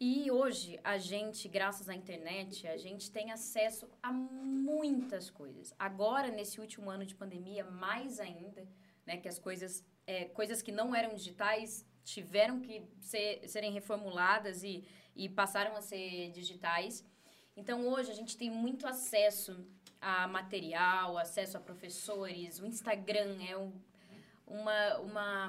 Speaker 3: E hoje a gente, graças à internet, a gente tem acesso a muitas coisas. Agora, nesse último ano de pandemia, mais ainda, né, que as coisas é, coisas que não eram digitais tiveram que ser, serem reformuladas e, e passaram a ser digitais. Então, hoje, a gente tem muito acesso a material, acesso a professores. O Instagram é um, uma, uma,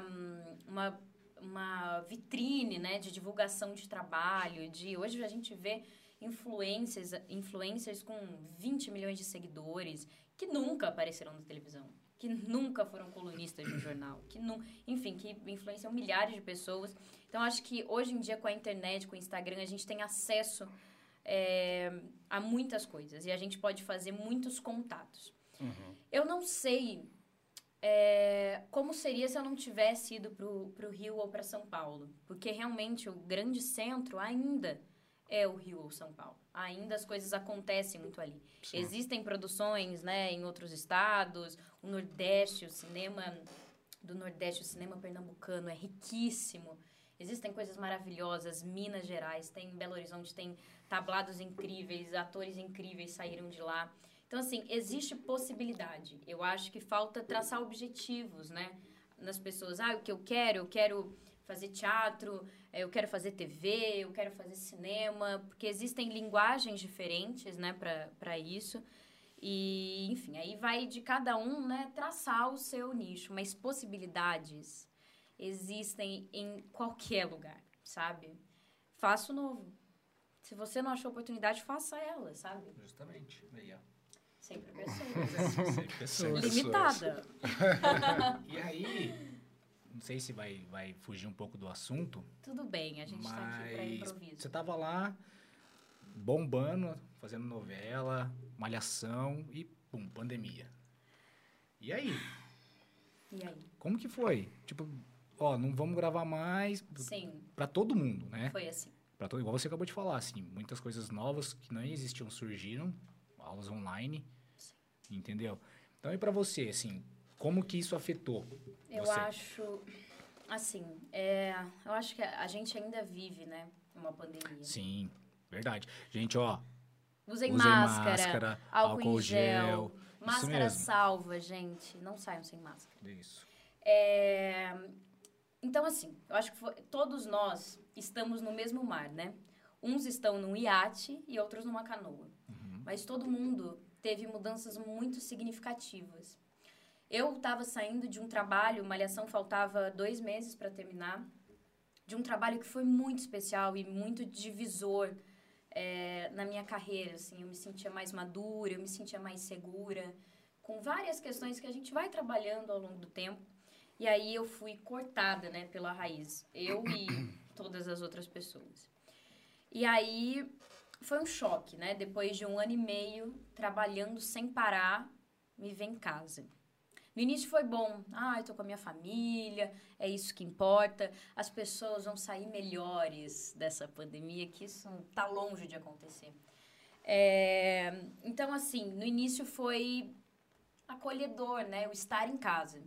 Speaker 3: uma, uma vitrine né, de divulgação de trabalho. De, hoje, a gente vê influencers, influencers com 20 milhões de seguidores que nunca apareceram na televisão que nunca foram colunistas de um jornal, que não, enfim, que influenciam milhares de pessoas. Então, acho que hoje em dia, com a internet, com o Instagram, a gente tem acesso é, a muitas coisas e a gente pode fazer muitos contatos. Uhum. Eu não sei é, como seria se eu não tivesse ido para o Rio ou para São Paulo, porque realmente o grande centro ainda é o Rio ou São Paulo. Ainda as coisas acontecem muito ali. Sim. Existem produções, né, em outros estados. O Nordeste, o cinema do Nordeste, o cinema pernambucano é riquíssimo. Existem coisas maravilhosas. Minas Gerais, tem Belo Horizonte, tem tablados incríveis, atores incríveis saíram de lá. Então, assim, existe possibilidade. Eu acho que falta traçar objetivos, né? Nas pessoas. Ah, o que eu quero? Eu quero fazer teatro, é, eu quero fazer TV, eu quero fazer cinema, porque existem linguagens diferentes, né, para isso. E, enfim, aí vai de cada um, né, traçar o seu nicho, mas possibilidades existem em qualquer lugar, sabe? Faça o novo. Se você não achou oportunidade, faça ela, sabe?
Speaker 2: Justamente. Aí, ó.
Speaker 3: Sempre pessoas.
Speaker 2: Sempre pessoas.
Speaker 3: Limitada.
Speaker 2: e aí, não sei se vai, vai fugir um pouco do assunto.
Speaker 3: Tudo bem, a gente está aqui para improviso.
Speaker 2: Você estava lá, bombando, fazendo novela, malhação e, pum, pandemia. E aí?
Speaker 3: E aí?
Speaker 2: Como que foi? Tipo, ó, não vamos gravar mais.
Speaker 3: Sim.
Speaker 2: Para todo mundo, né?
Speaker 3: Foi assim.
Speaker 2: Para todo, igual você acabou de falar, assim, muitas coisas novas que não existiam surgiram, aulas online, Sim. entendeu? Então, e para você, assim, como que isso afetou
Speaker 3: Eu
Speaker 2: você?
Speaker 3: acho, assim, é, eu acho que a gente ainda vive, né, uma pandemia.
Speaker 2: Sim, verdade. Gente, ó,
Speaker 3: Usem, usem máscara, máscara, álcool, álcool gel. gel máscara salva, gente. Não saiam sem máscara.
Speaker 2: Isso.
Speaker 3: É, então, assim, eu acho que foi, todos nós estamos no mesmo mar, né? Uns estão num iate e outros numa canoa. Uhum. Mas todo mundo teve mudanças muito significativas. Eu estava saindo de um trabalho, Malhação faltava dois meses para terminar, de um trabalho que foi muito especial e muito divisor é, na minha carreira. Assim, eu me sentia mais madura, eu me sentia mais segura, com várias questões que a gente vai trabalhando ao longo do tempo. E aí eu fui cortada, né, pela raiz, eu e todas as outras pessoas. E aí foi um choque, né? Depois de um ano e meio trabalhando sem parar, me ver em casa. No início foi bom. Ah, eu tô com a minha família, é isso que importa. As pessoas vão sair melhores dessa pandemia, que isso tá longe de acontecer. É, então, assim, no início foi acolhedor, né? O estar em casa.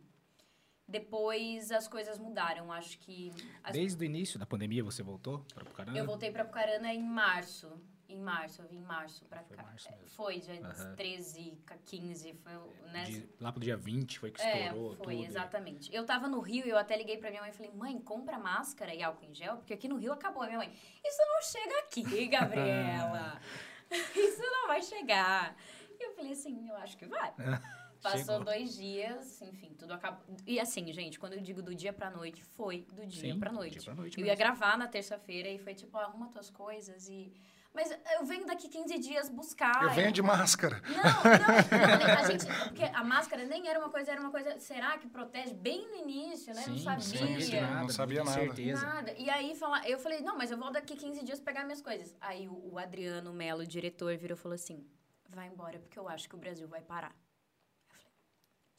Speaker 3: Depois as coisas mudaram. Acho que. As...
Speaker 2: Desde o início da pandemia você voltou para Pucarana?
Speaker 3: Eu voltei para Pucarana em março. Em março, eu vim em março pra
Speaker 2: foi
Speaker 3: cá.
Speaker 2: Março.
Speaker 3: Foi, dia uhum. 13, 15, foi, né?
Speaker 2: De, lá pro dia 20 foi que
Speaker 3: é,
Speaker 2: estourou
Speaker 3: foi,
Speaker 2: tudo.
Speaker 3: exatamente. Eu tava no Rio e eu até liguei pra minha mãe e falei, mãe, compra máscara e álcool em gel, porque aqui no Rio acabou. A minha mãe, isso não chega aqui, Gabriela. isso não vai chegar. E eu falei assim, eu acho que vai. Passou Chegou. dois dias, enfim, tudo acabou. E assim, gente, quando eu digo do dia pra noite, foi do dia Sim, pra noite.
Speaker 2: Dia pra noite
Speaker 3: eu
Speaker 2: mesmo.
Speaker 3: ia gravar na terça-feira e foi tipo, arruma tuas coisas e mas eu venho daqui 15 dias buscar.
Speaker 1: Eu venho de máscara.
Speaker 3: Não, não, a gente, porque a máscara nem era uma coisa, era uma coisa, será que protege bem no início, né?
Speaker 2: Sim,
Speaker 3: não sabia.
Speaker 2: Não sabia nada.
Speaker 1: Não sabia nada.
Speaker 2: Certeza.
Speaker 3: Nada. E aí fala, eu falei, não, mas eu vou daqui 15 dias pegar minhas coisas. Aí o, o Adriano Melo, o diretor, virou e falou assim: vai embora, porque eu acho que o Brasil vai parar.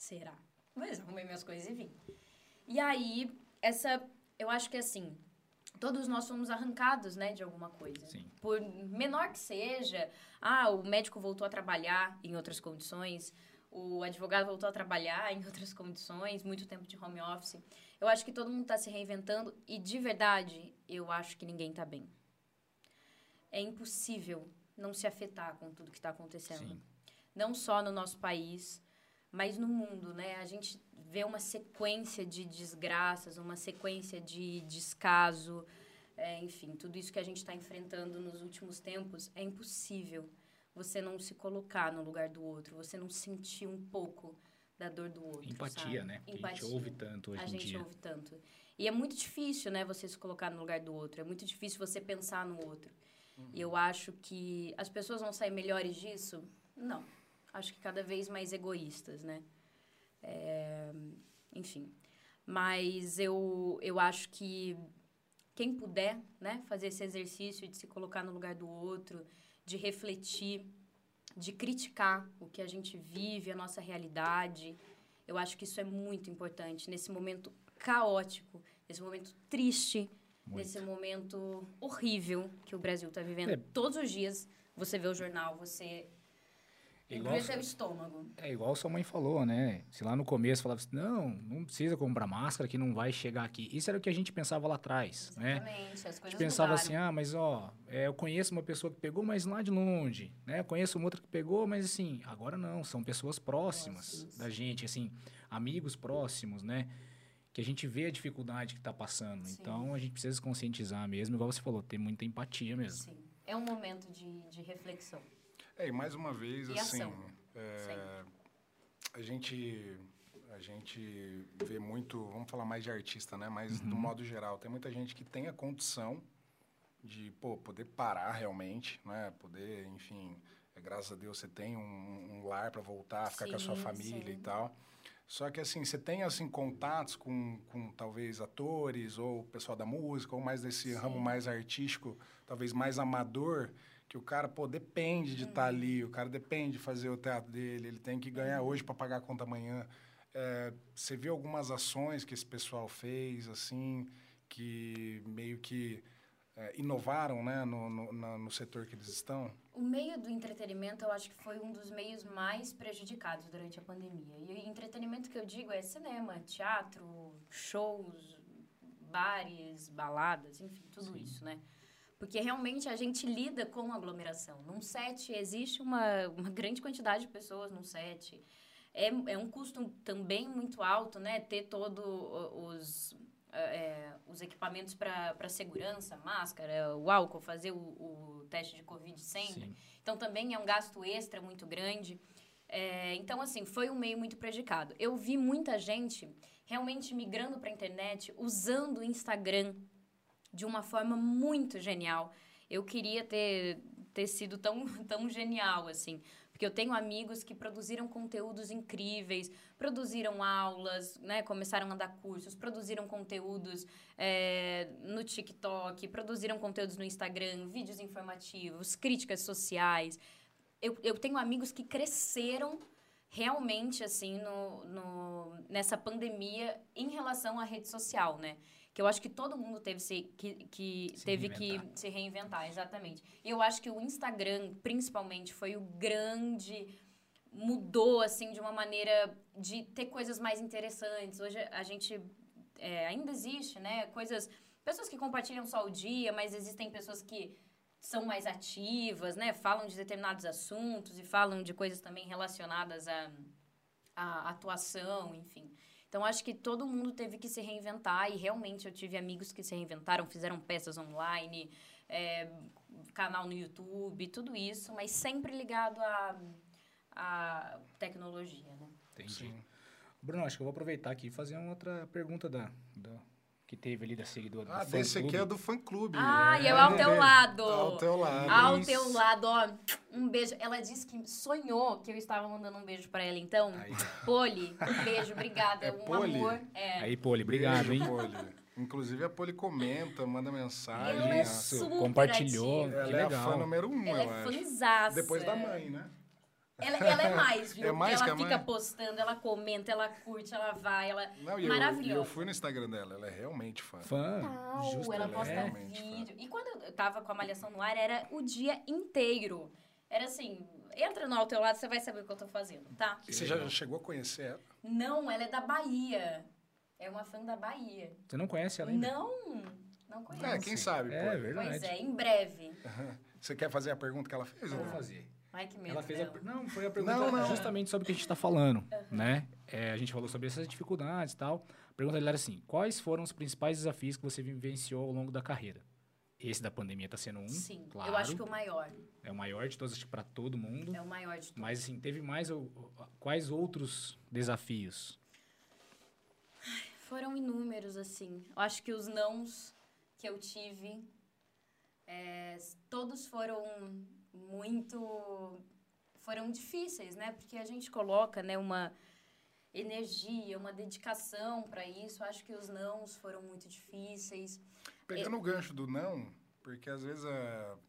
Speaker 3: Será? Mas arrumei minhas coisas e vim. E aí, essa, eu acho que assim, todos nós somos arrancados, né, de alguma coisa.
Speaker 2: Sim.
Speaker 3: Por menor que seja, ah, o médico voltou a trabalhar em outras condições, o advogado voltou a trabalhar em outras condições, muito tempo de home office. Eu acho que todo mundo está se reinventando e, de verdade, eu acho que ninguém está bem. É impossível não se afetar com tudo que está acontecendo.
Speaker 2: Sim.
Speaker 3: Não só no nosso país, mas no mundo, né? A gente ver uma sequência de desgraças, uma sequência de descaso, é, enfim, tudo isso que a gente está enfrentando nos últimos tempos, é impossível você não se colocar no lugar do outro, você não sentir um pouco da dor do outro.
Speaker 2: Empatia,
Speaker 3: sabe?
Speaker 2: né?
Speaker 3: Empatia.
Speaker 2: a gente ouve tanto hoje
Speaker 3: a
Speaker 2: em
Speaker 3: gente
Speaker 2: dia.
Speaker 3: ouve tanto. E é muito difícil, né, você se colocar no lugar do outro. É muito difícil você pensar no outro. E eu acho que as pessoas vão sair melhores disso? Não. Acho que cada vez mais egoístas, né? É, enfim. Mas eu, eu acho que quem puder, né, fazer esse exercício de se colocar no lugar do outro, de refletir, de criticar o que a gente vive, a nossa realidade, eu acho que isso é muito importante nesse momento caótico, nesse momento triste,
Speaker 2: Muito.
Speaker 3: nesse momento horrível que o Brasil está vivendo.
Speaker 2: É.
Speaker 3: Todos os dias você vê o jornal, você
Speaker 2: Igual
Speaker 3: embrulha seu estômago.
Speaker 2: É igual sua mãe falou, né? Se lá no começo falava assim, não, não precisa comprar máscara que não vai chegar aqui. Isso era o que a gente pensava lá atrás, né?
Speaker 3: Exatamente, as
Speaker 2: A
Speaker 3: coisas
Speaker 2: gente pensava
Speaker 3: mudaram.
Speaker 2: assim, ah, mas ó, é, eu conheço uma pessoa que pegou, mas lá de longe, né? Eu conheço uma outra que pegou, mas assim, agora não, são pessoas próximas
Speaker 3: Próximos.
Speaker 2: da gente, assim, amigos próximos, né? Que a gente vê a dificuldade que tá passando.
Speaker 3: Sim.
Speaker 2: Então a gente precisa se conscientizar mesmo, igual você falou, ter muita empatia mesmo.
Speaker 3: Sim. É um momento de, de reflexão.
Speaker 1: É, e mais uma vez,
Speaker 3: E
Speaker 1: assim, é, a gente a gente vê muito, vamos falar mais de artista, né? Mas
Speaker 2: Uhum.
Speaker 1: do modo geral, tem muita gente que tem a condição de, pô, poder parar realmente, né? Poder, enfim, é, graças a Deus você tem um, um lar para voltar, ficar com a sua
Speaker 3: Sim,
Speaker 1: família
Speaker 3: sim.
Speaker 1: e tal. Só que assim, você tem assim contatos com, com talvez atores ou pessoal da música ou mais desse
Speaker 3: Sim.
Speaker 1: ramo mais artístico, talvez mais amador, que o cara pô depende de estar
Speaker 3: Uhum.
Speaker 1: ali, o cara depende de fazer o teatro dele, ele tem que ganhar
Speaker 3: Uhum.
Speaker 1: hoje para pagar a conta amanhã. É, você viu algumas ações que esse pessoal fez assim que meio que é, inovaram, né, no, no, na- no setor que eles estão?
Speaker 3: O meio do entretenimento, eu acho que foi um dos meios mais prejudicados durante a pandemia. E entretenimento que eu digo é cinema, teatro, shows, bares, baladas, enfim, tudo
Speaker 2: Sim.
Speaker 3: isso, né? Porque realmente a gente lida com aglomeração. Num set existe uma, uma grande quantidade de pessoas num set. É, é um custo também muito alto, né? Ter todos os, é, os equipamentos para segurança, máscara, o álcool, fazer o, o teste de Covid sempre.
Speaker 2: Sim.
Speaker 3: Então também é um gasto extra muito grande. É, então, assim, foi um meio muito prejudicado. Eu vi muita gente realmente migrando para a internet, usando o Instagram de uma forma muito genial. Eu queria ter, ter sido tão, tão genial, assim. Porque eu tenho amigos que produziram conteúdos incríveis, produziram aulas, né, começaram a dar cursos, produziram conteúdos é, no TikTok, produziram conteúdos no Instagram, vídeos informativos, críticas sociais. Eu, eu tenho amigos que cresceram realmente, assim, no, no, nessa pandemia em relação à rede social, né? Que eu acho que todo mundo teve, se, que, que
Speaker 2: Se
Speaker 3: teve
Speaker 2: reinventar.
Speaker 3: que se reinventar, exatamente. E eu acho que o Instagram, principalmente, foi o grande mudou assim de uma maneira de ter coisas mais interessantes. Hoje a gente é, ainda existe, né? Coisas, pessoas que compartilham só o dia, mas existem pessoas que são mais ativas, né? Falam de determinados assuntos e falam de coisas também relacionadas à, à atuação, enfim. Então acho que todo mundo teve que se reinventar e realmente eu tive amigos que se reinventaram, fizeram peças online, é, canal no YouTube, tudo isso, mas sempre ligado à, à tecnologia, né?
Speaker 2: Entendi.
Speaker 1: Sim.
Speaker 2: Bruno, acho que eu vou aproveitar aqui e fazer uma outra pergunta da, da- que teve ali da seguidora
Speaker 1: Ah,
Speaker 2: do
Speaker 1: desse aqui é do fã clube.
Speaker 3: Ah, e eu
Speaker 1: É,
Speaker 3: ao teu
Speaker 1: dele.
Speaker 3: lado.
Speaker 1: Ao teu lado.
Speaker 3: Ao
Speaker 2: isso.
Speaker 3: teu lado, ó, um beijo. Ela disse que sonhou que eu estava mandando um beijo pra ela, então.
Speaker 2: Aí.
Speaker 3: Poli, um beijo, obrigada.
Speaker 1: É
Speaker 3: um
Speaker 1: Poli?
Speaker 3: amor. É.
Speaker 2: Aí, Poli, obrigado,
Speaker 1: Beijo,
Speaker 2: hein?
Speaker 1: Poli. Inclusive a Poli comenta, manda mensagem.
Speaker 3: Ela é
Speaker 1: a-
Speaker 3: super
Speaker 2: compartilhou.
Speaker 3: ativa.
Speaker 2: Que
Speaker 1: Ela é a
Speaker 2: legal.
Speaker 1: fã número um,
Speaker 3: Ela
Speaker 1: eu
Speaker 3: é
Speaker 1: acho.
Speaker 3: fanzaça.
Speaker 1: Depois da mãe, né?
Speaker 3: Ela, ela é mais, viu?
Speaker 1: É mais
Speaker 3: ela
Speaker 1: a
Speaker 3: fica
Speaker 1: mãe?
Speaker 3: postando, ela comenta, ela curte, ela vai, ela...
Speaker 1: Não, e eu,
Speaker 3: Maravilhosa.
Speaker 1: e eu fui no Instagram dela, ela é realmente fã.
Speaker 2: Fã,
Speaker 3: Tal,
Speaker 2: justo,
Speaker 3: ela
Speaker 2: ela
Speaker 3: posta
Speaker 2: é.
Speaker 1: realmente fã.
Speaker 3: vídeo. E quando eu tava com a Malhação no ar, era o dia inteiro. Era assim, entra no ao teu lado, você vai saber o que eu tô fazendo, tá?
Speaker 1: E você já chegou a conhecer ela?
Speaker 3: Não, ela é da Bahia. É uma fã da Bahia.
Speaker 2: Você não conhece ela ainda?
Speaker 3: Não, não conheço.
Speaker 1: É, quem sabe,
Speaker 2: É
Speaker 1: Poli.
Speaker 2: verdade.
Speaker 3: Pois é, em breve.
Speaker 1: Você quer fazer a pergunta que ela fez?
Speaker 2: Eu
Speaker 1: ou
Speaker 2: vou fazer.
Speaker 3: Ai, que medo
Speaker 2: Ela fez a, não, foi a pergunta
Speaker 1: Não, não.
Speaker 2: justamente sobre o que a gente está falando, né? É, a gente falou sobre essas dificuldades e tal. A pergunta dela era assim, quais foram os principais desafios que você vivenciou ao longo da carreira? Esse da pandemia está sendo um,
Speaker 3: Sim,
Speaker 2: claro.
Speaker 3: eu acho que o maior.
Speaker 2: É o maior de todos, acho que para todo mundo.
Speaker 3: É o maior de todos.
Speaker 2: Mas, assim, teve mais... ou- Quais outros desafios?
Speaker 3: Foram inúmeros, assim. Eu acho que os nãos que eu tive, é, todos foram muito... Foram difíceis, né? Porque a gente coloca, né, uma energia, uma dedicação para isso. Acho que os nãos foram muito difíceis.
Speaker 1: Pegando o gancho do não, porque às vezes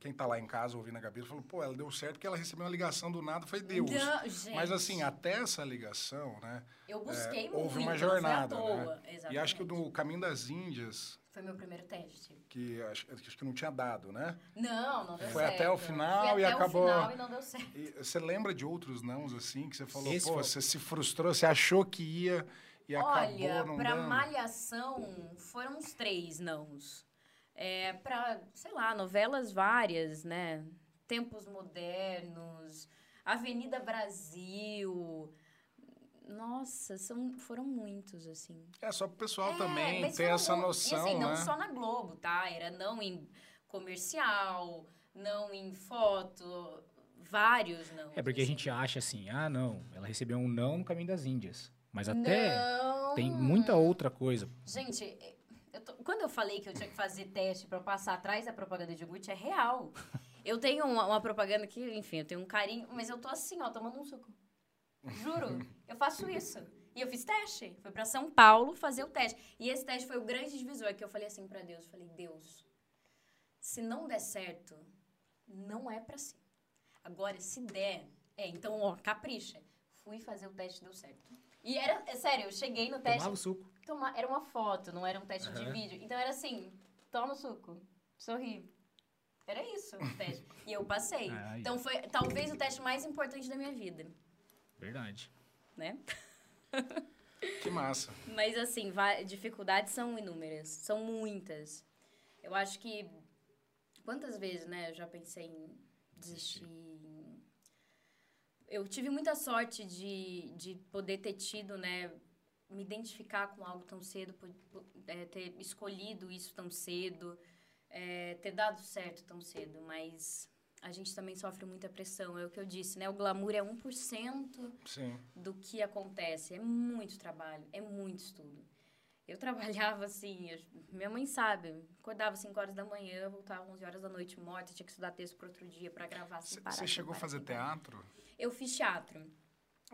Speaker 1: quem tá lá em casa ouvindo a Gabi falou, pô, ela deu certo porque ela recebeu uma ligação do nada, foi Deus.
Speaker 3: Não,
Speaker 1: Mas assim, até essa ligação, né?
Speaker 3: eu busquei
Speaker 1: é,
Speaker 3: muito,
Speaker 1: houve uma jornada,
Speaker 3: foi à
Speaker 1: né? E acho que no Caminho das Índias,
Speaker 3: Foi meu primeiro teste.
Speaker 1: que acho, acho que não tinha dado, né?
Speaker 3: Não, não deu
Speaker 1: Foi
Speaker 3: certo.
Speaker 1: até o final
Speaker 3: Fui
Speaker 1: e
Speaker 3: até
Speaker 1: acabou-
Speaker 3: o final e não deu certo.
Speaker 1: E você lembra de outros nãos assim, que você falou,
Speaker 2: Esse
Speaker 1: pô,
Speaker 2: foi-
Speaker 1: você se frustrou, você achou que ia e
Speaker 3: Olha,
Speaker 1: acabou não
Speaker 3: pra
Speaker 1: dando?
Speaker 3: Malhação foram uns três nãos. É, pra, sei lá, novelas várias, né? Tempos Modernos, Avenida Brasil. Nossa, são, foram muitos, assim.
Speaker 1: É, só pro pessoal
Speaker 3: É,
Speaker 1: também ter essa noção,
Speaker 3: E assim,
Speaker 1: né?
Speaker 3: não só na Globo, tá? Era não em comercial, não em foto, vários não.
Speaker 2: É porque a gente acha assim, ah, não, ela recebeu um não no Caminho das Índias. Mas até
Speaker 3: Não.
Speaker 2: tem muita outra coisa.
Speaker 3: Gente, quando eu falei que eu tinha que fazer teste pra passar atrás da propaganda de iogurte, é real. Eu tenho uma, uma propaganda que, enfim, eu tenho um carinho, mas eu tô assim, ó, tomando um suco. Juro, eu faço isso. E eu fiz teste. Fui pra São Paulo fazer o teste. E esse teste foi o grande divisor que eu falei assim pra Deus. Falei, Deus, se não der certo, não é pra si. Agora, se der, é, então, ó, capricha. Fui fazer o teste, deu certo. E era, é sério, eu cheguei no teste,
Speaker 2: Tomava o suco.
Speaker 3: Toma- era uma foto, não era um teste de
Speaker 2: Aham.
Speaker 3: vídeo. Então era assim, toma o suco, sorri. Era isso o teste. e eu passei.
Speaker 2: Ai.
Speaker 3: Então foi talvez o teste mais importante da minha vida,
Speaker 2: Verdade.
Speaker 3: né?
Speaker 1: Que massa.
Speaker 3: Mas assim, dificuldades são inúmeras, são muitas. Eu acho que quantas vezes, né, eu já pensei em desistir. em- Eu tive muita sorte de, de poder ter tido, né, me identificar com algo tão cedo, é, ter escolhido isso tão cedo, é, ter dado certo tão cedo, mas a gente também sofre muita pressão, é o que eu disse, né? O glamour é 1%
Speaker 1: Sim.
Speaker 3: do que acontece. É muito trabalho, é muito estudo. Eu trabalhava assim, eu- minha mãe sabe, acordava 5 horas da manhã, voltava 11 horas da noite morta, tinha que estudar texto para outro dia para gravar.
Speaker 1: Você chegou a fazer teatro?
Speaker 3: Eu fiz teatro.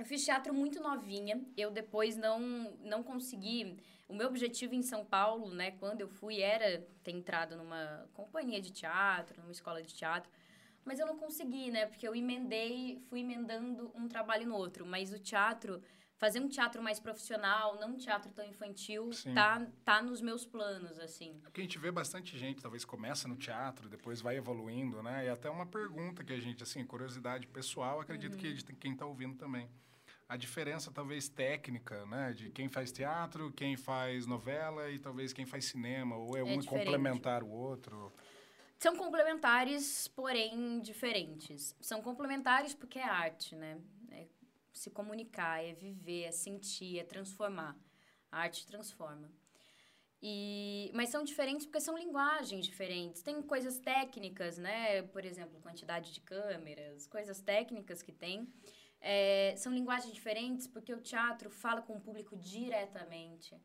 Speaker 3: Eu fiz teatro muito novinha. Eu depois não não consegui. O meu objetivo em São Paulo, né, quando eu fui, era ter entrado numa companhia de teatro, numa escola de teatro. Mas eu não consegui, né? Porque eu emendei, fui emendando um trabalho no outro. Mas o teatro, fazer um teatro mais profissional, não um teatro tão infantil,
Speaker 1: Sim.
Speaker 3: tá, tá nos meus planos, assim.
Speaker 1: Porque a gente vê bastante gente, talvez começa no teatro, depois vai evoluindo, né? E até uma pergunta que a gente, assim, curiosidade pessoal, acredito que de quem está ouvindo também. A diferença, talvez, técnica, né? De quem faz teatro, quem faz novela e talvez quem faz cinema. Ou é,
Speaker 3: É
Speaker 1: um
Speaker 3: diferente.
Speaker 1: complementar o outro.
Speaker 3: São complementares, porém diferentes. São complementares porque é arte, né? É se comunicar, é viver, é sentir, é transformar. A arte transforma. E, mas são diferentes porque são linguagens diferentes. Tem coisas técnicas, né? Por exemplo, quantidade de câmeras, coisas técnicas que tem. É, são linguagens diferentes porque o teatro fala com o público diretamente.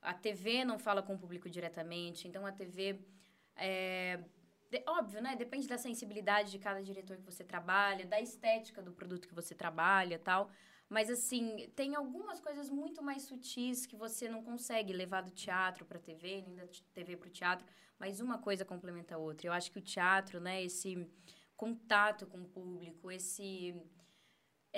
Speaker 3: A TV não fala com o público diretamente. Então, a TV é, de- óbvio, né? Depende da sensibilidade de cada diretor que você trabalha, da estética do produto que você trabalha tal. Mas, assim, tem algumas coisas muito mais sutis que você não consegue levar do teatro para a TV, nem da TV para o teatro. Mas uma coisa complementa a outra. Eu acho que o teatro, né? Esse contato com o público, esse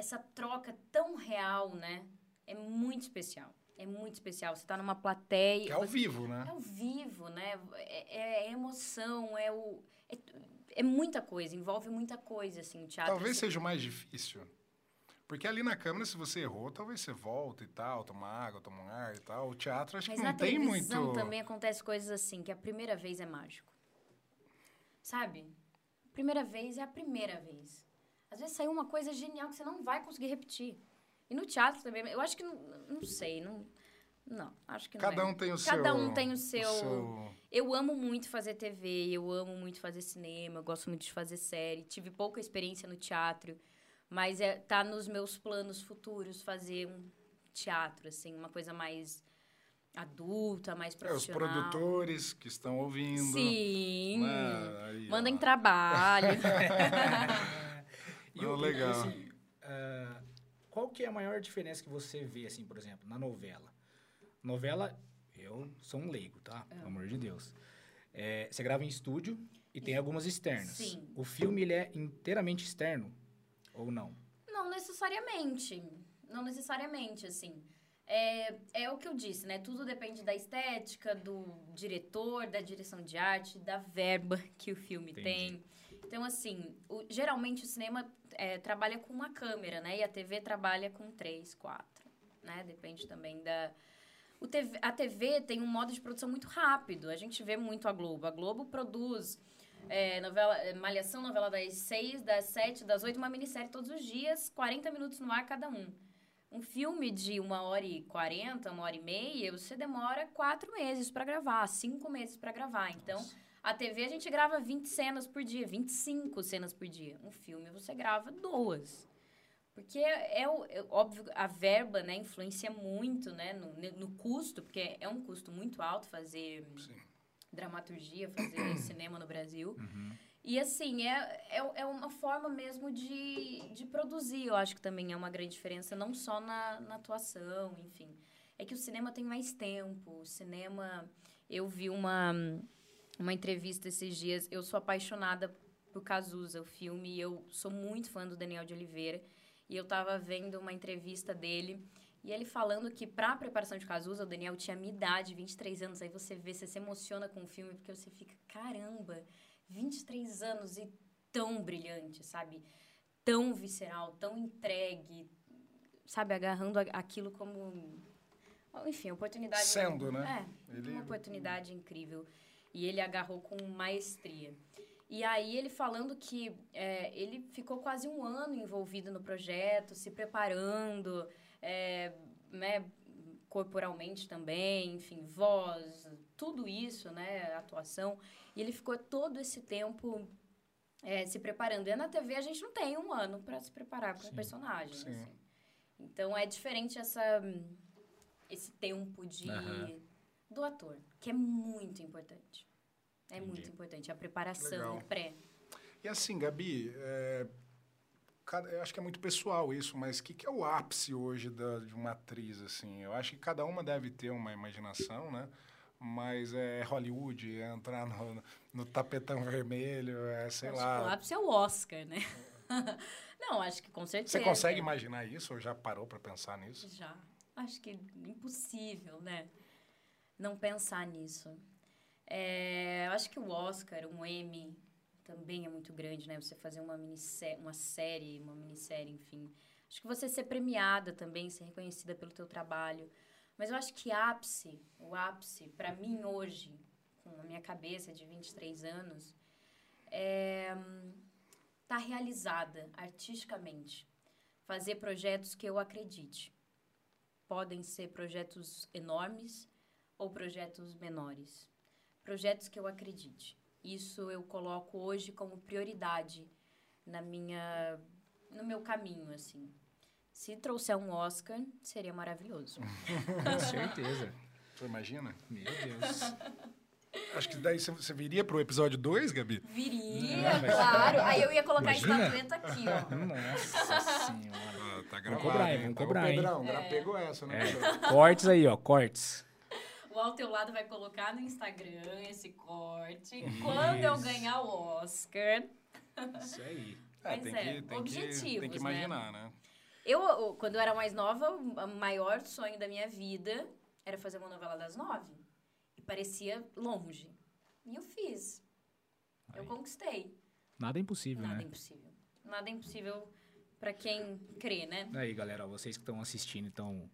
Speaker 3: essa troca tão real, né? É muito especial. É muito especial. Você está numa plateia.
Speaker 1: Que é ao
Speaker 3: você-
Speaker 1: vivo, né?
Speaker 3: é ao vivo, né? É, é emoção, é o. É, é muita coisa, envolve muita coisa, assim, o teatro.
Speaker 1: Talvez
Speaker 3: assim.
Speaker 1: seja o mais difícil. Porque ali na câmera, se você errou, talvez você volta e tal, toma água, toma um ar e tal. O teatro, acho
Speaker 3: Mas
Speaker 1: que
Speaker 3: na
Speaker 1: não tem muito...
Speaker 3: também acontece coisas assim, que a primeira vez é mágico. Sabe? primeira vez é a primeira vez. Às vezes saiu uma coisa genial que você não vai conseguir repetir. E no teatro também, eu acho que não, não sei, não não, acho que não
Speaker 1: Cada
Speaker 3: é.
Speaker 1: um tem o
Speaker 3: Cada
Speaker 1: seu...
Speaker 3: um tem o seu...
Speaker 1: o seu-
Speaker 3: Eu amo muito fazer TV, eu amo muito fazer cinema, eu gosto muito de fazer série. Tive pouca experiência no teatro, mas é, tá nos meus planos futuros fazer um teatro, assim, uma coisa mais adulta, mais
Speaker 1: É, os
Speaker 3: profissional.
Speaker 1: produtores que estão ouvindo.
Speaker 3: Sim.
Speaker 1: né? Aí, ó.
Speaker 3: Mandem trabalho.
Speaker 2: E
Speaker 1: Não,
Speaker 2: o- e,
Speaker 1: legal.
Speaker 2: assim, ah, qual que é a maior diferença que você vê, assim, por exemplo, na novela? Novela, eu sou um leigo, tá?
Speaker 3: É.
Speaker 2: Pelo amor de Deus. É, você grava em estúdio e tem algumas externas.
Speaker 3: Sim.
Speaker 2: O filme, ele é inteiramente externo ou não?
Speaker 3: Não necessariamente. Não necessariamente, assim. É, é o que eu disse, né? Tudo depende da estética, do diretor, da direção de arte, da verba que o filme
Speaker 2: Entendi.
Speaker 3: tem. Então, assim, o- geralmente o cinema é, trabalha com uma câmera, né? E a TV trabalha com três, quatro, né? Depende também da... O TV a TV tem um modo de produção muito rápido. A gente vê muito a Globo. A Globo produz é, novela, é, Malhação, novela das seis, das sete, das oito, uma minissérie todos os dias, 40 minutos no ar cada um. Um filme de uma hora e quarenta, uma hora e meia, você demora quatro meses para gravar, cinco meses para gravar. Então, a TV a gente grava 20 cenas por dia, 25 cenas por dia. Um filme você grava duas. Porque é, o- é óbvio, a verba, né, influencia muito, né, no, no custo, porque é um custo muito alto fazer
Speaker 1: Sim.
Speaker 3: dramaturgia, fazer cinema no Brasil. E assim, é, é, é uma forma mesmo de, de produzir, eu acho que também é uma grande diferença, não só na, na atuação, enfim. É que o cinema tem mais tempo, o cinema... Eu vi uma, uma entrevista esses dias, eu sou apaixonada por Cazuza, o filme, e eu sou muito fã do Daniel de Oliveira, e eu tava vendo uma entrevista dele, e ele falando que para a preparação de Cazuza, o Daniel tinha a minha idade, 23 anos, aí você vê, você se emociona com o filme, porque você fica, caramba, 23 anos e tão brilhante, sabe? Tão visceral, tão entregue, sabe? Agarrando aquilo como. Enfim, oportunidade.
Speaker 1: Sendo, né?
Speaker 3: É,
Speaker 1: Ele-
Speaker 3: uma oportunidade incrível. E ele agarrou com maestria. E aí ele falando que é, ele ficou quase um ano envolvido no projeto, se preparando, é, né, corporalmente também, enfim, voz, tudo isso, né, atuação. E ele ficou todo esse tempo é, se preparando. E na TV a gente não tem um ano para se preparar para um personagem.
Speaker 1: Sim.
Speaker 3: assim. Então é diferente essa, esse tempo de,
Speaker 2: Aham.
Speaker 3: Do ator, que é muito importante. É
Speaker 2: Entendi.
Speaker 3: muito importante. A preparação, o pré.
Speaker 1: E assim, Gabi, é, cada- eu acho que é muito pessoal isso, mas o que, que é o ápice hoje da- de uma atriz, assim? Eu acho que cada uma deve ter uma imaginação, né? Mas é Hollywood, é entrar no, no tapetão vermelho, é sei
Speaker 3: Acho que o
Speaker 1: lá.
Speaker 3: ápice é o Oscar, né? não, acho que com certeza.
Speaker 1: Você consegue imaginar isso ou já parou para pensar nisso?
Speaker 3: Já. Acho que impossível, né? Não pensar nisso. É, eu acho que o Oscar, um Emmy, também é muito grande, né? Você fazer uma, uma série, uma minissérie, enfim. Acho que você ser premiada também, ser reconhecida pelo teu trabalho. Mas eu acho que ápice, o ápice, para mim hoje, com a minha cabeça de 23 anos, é estar realizada artisticamente. Fazer projetos que eu acredite podem ser projetos enormes ou projetos menores. Projetos que eu acredite. Isso eu coloco hoje como prioridade na minha no meu caminho assim. Se trouxer um Oscar, seria maravilhoso.
Speaker 2: Com certeza.
Speaker 1: Você imagina?
Speaker 2: Meu Deus.
Speaker 1: Acho que daí você- viria pro episódio 2, Gabi?
Speaker 3: Viria,
Speaker 2: Não, mas-
Speaker 3: claro. Aí eu ia colocar
Speaker 2: Imagina.
Speaker 3: a estatueta aqui, ó.
Speaker 2: Nossa senhora.
Speaker 1: Ah, tá
Speaker 2: Vamos cobrar, hein? Vamos
Speaker 1: Tá,
Speaker 2: cobrar, hein?
Speaker 1: Pedrão, gra- pegou essa, né?
Speaker 2: É, cortes aí, ó, cortes.
Speaker 3: O ao teu lado vai colocar no Instagram esse corte. Quando eu ganhar o Oscar,
Speaker 2: Isso aí.
Speaker 1: É,
Speaker 3: Mas
Speaker 1: tem,
Speaker 3: é,
Speaker 1: que, tem, que,
Speaker 3: objetivos,
Speaker 1: tem que
Speaker 3: né?
Speaker 1: imaginar, né?
Speaker 3: Eu, eu, quando eu era mais nova, o maior sonho da minha vida era fazer uma novela das nove. E parecia longe. E eu fiz. Eu
Speaker 2: Aí.
Speaker 3: conquistei.
Speaker 2: Nada é impossível,
Speaker 3: Nada é
Speaker 2: né?
Speaker 3: impossível. Nada é impossível pra quem crê, né?
Speaker 2: Aí, galera, ó, vocês que estão assistindo, estão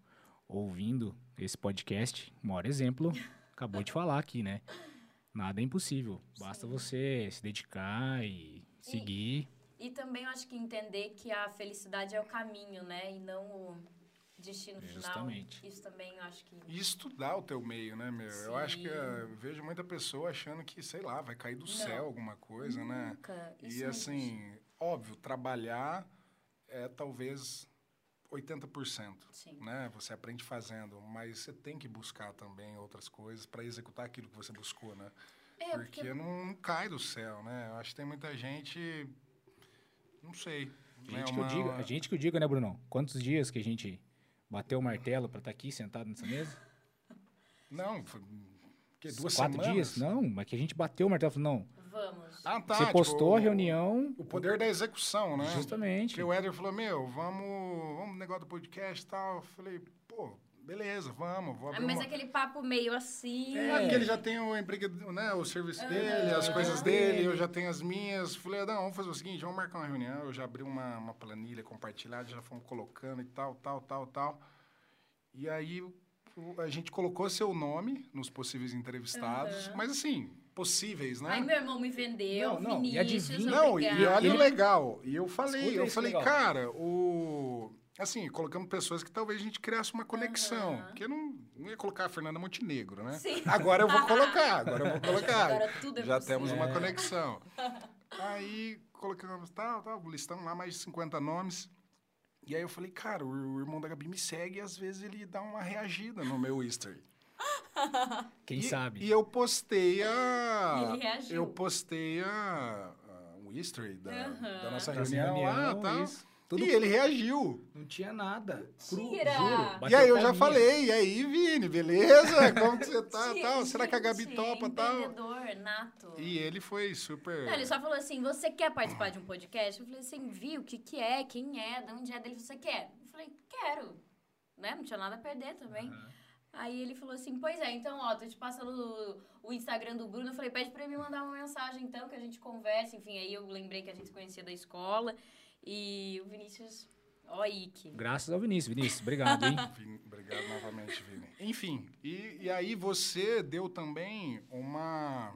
Speaker 2: ouvindo esse podcast, o maior exemplo, acabou de falar aqui, né? Nada é impossível. Basta
Speaker 3: Sim.
Speaker 2: você se dedicar e seguir.
Speaker 3: E também eu acho que entender que a felicidade é o caminho, né? E não o destino final.
Speaker 2: Justamente.
Speaker 3: Isso também eu acho que.
Speaker 1: E estudar o teu meio, né, meu? Eu acho que
Speaker 3: Sim.
Speaker 1: eh, eu vejo muita pessoa achando que, sei lá, vai cair do céu alguma coisa, né?
Speaker 3: Nunca. Isso
Speaker 1: E
Speaker 3: não
Speaker 1: assim, óbvio, trabalhar é talvez 80%,
Speaker 3: Sim.
Speaker 1: né? Você aprende fazendo, mas você tem que buscar também outras coisas para executar aquilo que você buscou, né?
Speaker 3: É,
Speaker 1: porque,
Speaker 3: porque
Speaker 1: não, não cai do céu, né? Eu acho que tem muita gente, não sei, né?
Speaker 2: Gente que eu
Speaker 1: Uma- uma-
Speaker 2: a gente que eu diga, né, Brunão? Quantos dias que a gente bateu o martelo pra estar aqui sentado nessa mesa?
Speaker 1: Não, foi que, duas
Speaker 2: Quatro
Speaker 1: semanas?
Speaker 2: dias? Não, mas que a gente bateu o martelo. Falou, não,
Speaker 3: Vamos.
Speaker 1: Ah, tá.
Speaker 2: você
Speaker 1: tipo,
Speaker 2: postou a reunião,
Speaker 1: O poder da execução, né?
Speaker 2: justamente.
Speaker 1: Porque o Éder falou, meu, vamos, vamos no negócio do podcast e tal. Eu falei, pô, beleza, vamos, vou
Speaker 3: Ah,
Speaker 1: abrir
Speaker 3: mas
Speaker 1: uma...
Speaker 3: aquele papo meio assim.
Speaker 1: É, porque ele já tem o emprego, né, o serviço dele, as coisas dele, eu já tenho as minhas. Falei, não, vamos fazer o seguinte, vamos marcar uma reunião. Eu já abri uma, uma planilha compartilhada, já fomos colocando e tal, tal, tal, tal. E aí a gente colocou seu nome nos possíveis entrevistados,
Speaker 3: Aham.
Speaker 1: mas assim, possíveis, né?
Speaker 3: Aí meu irmão me vendeu,
Speaker 2: Não, não, e
Speaker 3: Vinícius,
Speaker 2: adivinha-
Speaker 1: Não, e olha o legal. E eu falei,
Speaker 2: Escuta
Speaker 1: eu falei,
Speaker 2: legal.
Speaker 1: cara, o. Assim, colocamos pessoas que talvez a gente criasse uma conexão.
Speaker 3: Aham.
Speaker 1: Porque eu não, não ia colocar a Fernanda Montenegro, né?
Speaker 3: Sim.
Speaker 1: Agora eu vou colocar, agora eu vou colocar.
Speaker 3: Agora tudo é
Speaker 1: Já
Speaker 3: possível.
Speaker 1: temos uma conexão. Aí colocamos tal, tal, listamos lá mais de 50 nomes. E aí eu falei, cara, o, o irmão da Gabi me segue e às vezes ele dá uma reagida no meu history.
Speaker 2: Quem
Speaker 1: e,
Speaker 2: sabe?
Speaker 1: E eu postei a.
Speaker 3: Ele reagiu.
Speaker 1: Eu postei a. a o history da,
Speaker 3: Aham.
Speaker 1: da nossa reunião, lá
Speaker 2: isso. Tudo-
Speaker 1: E ele reagiu.
Speaker 2: Não tinha nada. Cru,
Speaker 3: Mentira!
Speaker 2: juro.
Speaker 1: e aí eu já falei, e aí, Vini, beleza? Como que você tá?
Speaker 3: Gente,
Speaker 1: tal? Será que a Gabi topa tal?
Speaker 3: nato.
Speaker 1: E ele foi super.
Speaker 3: Não, ele só falou assim, você quer participar de um podcast? Eu falei assim, viu, o que que é, quem é, de onde é dele, você quer? Eu falei, quero. Né? Não tinha nada a perder também. Aí ele falou assim, pois é, então, ó, tô te passando o, o Instagram do Bruno. Eu falei, pede pra ele me mandar uma mensagem, então, que a gente conversa. Enfim, aí eu lembrei que a gente se conhecia da escola. E o Vinícius, ó, Ike.
Speaker 2: Graças ao Vinícius. Vinícius, obrigado, hein?
Speaker 1: Vini, Obrigado novamente, Vini. Enfim, e, e aí você deu também uma.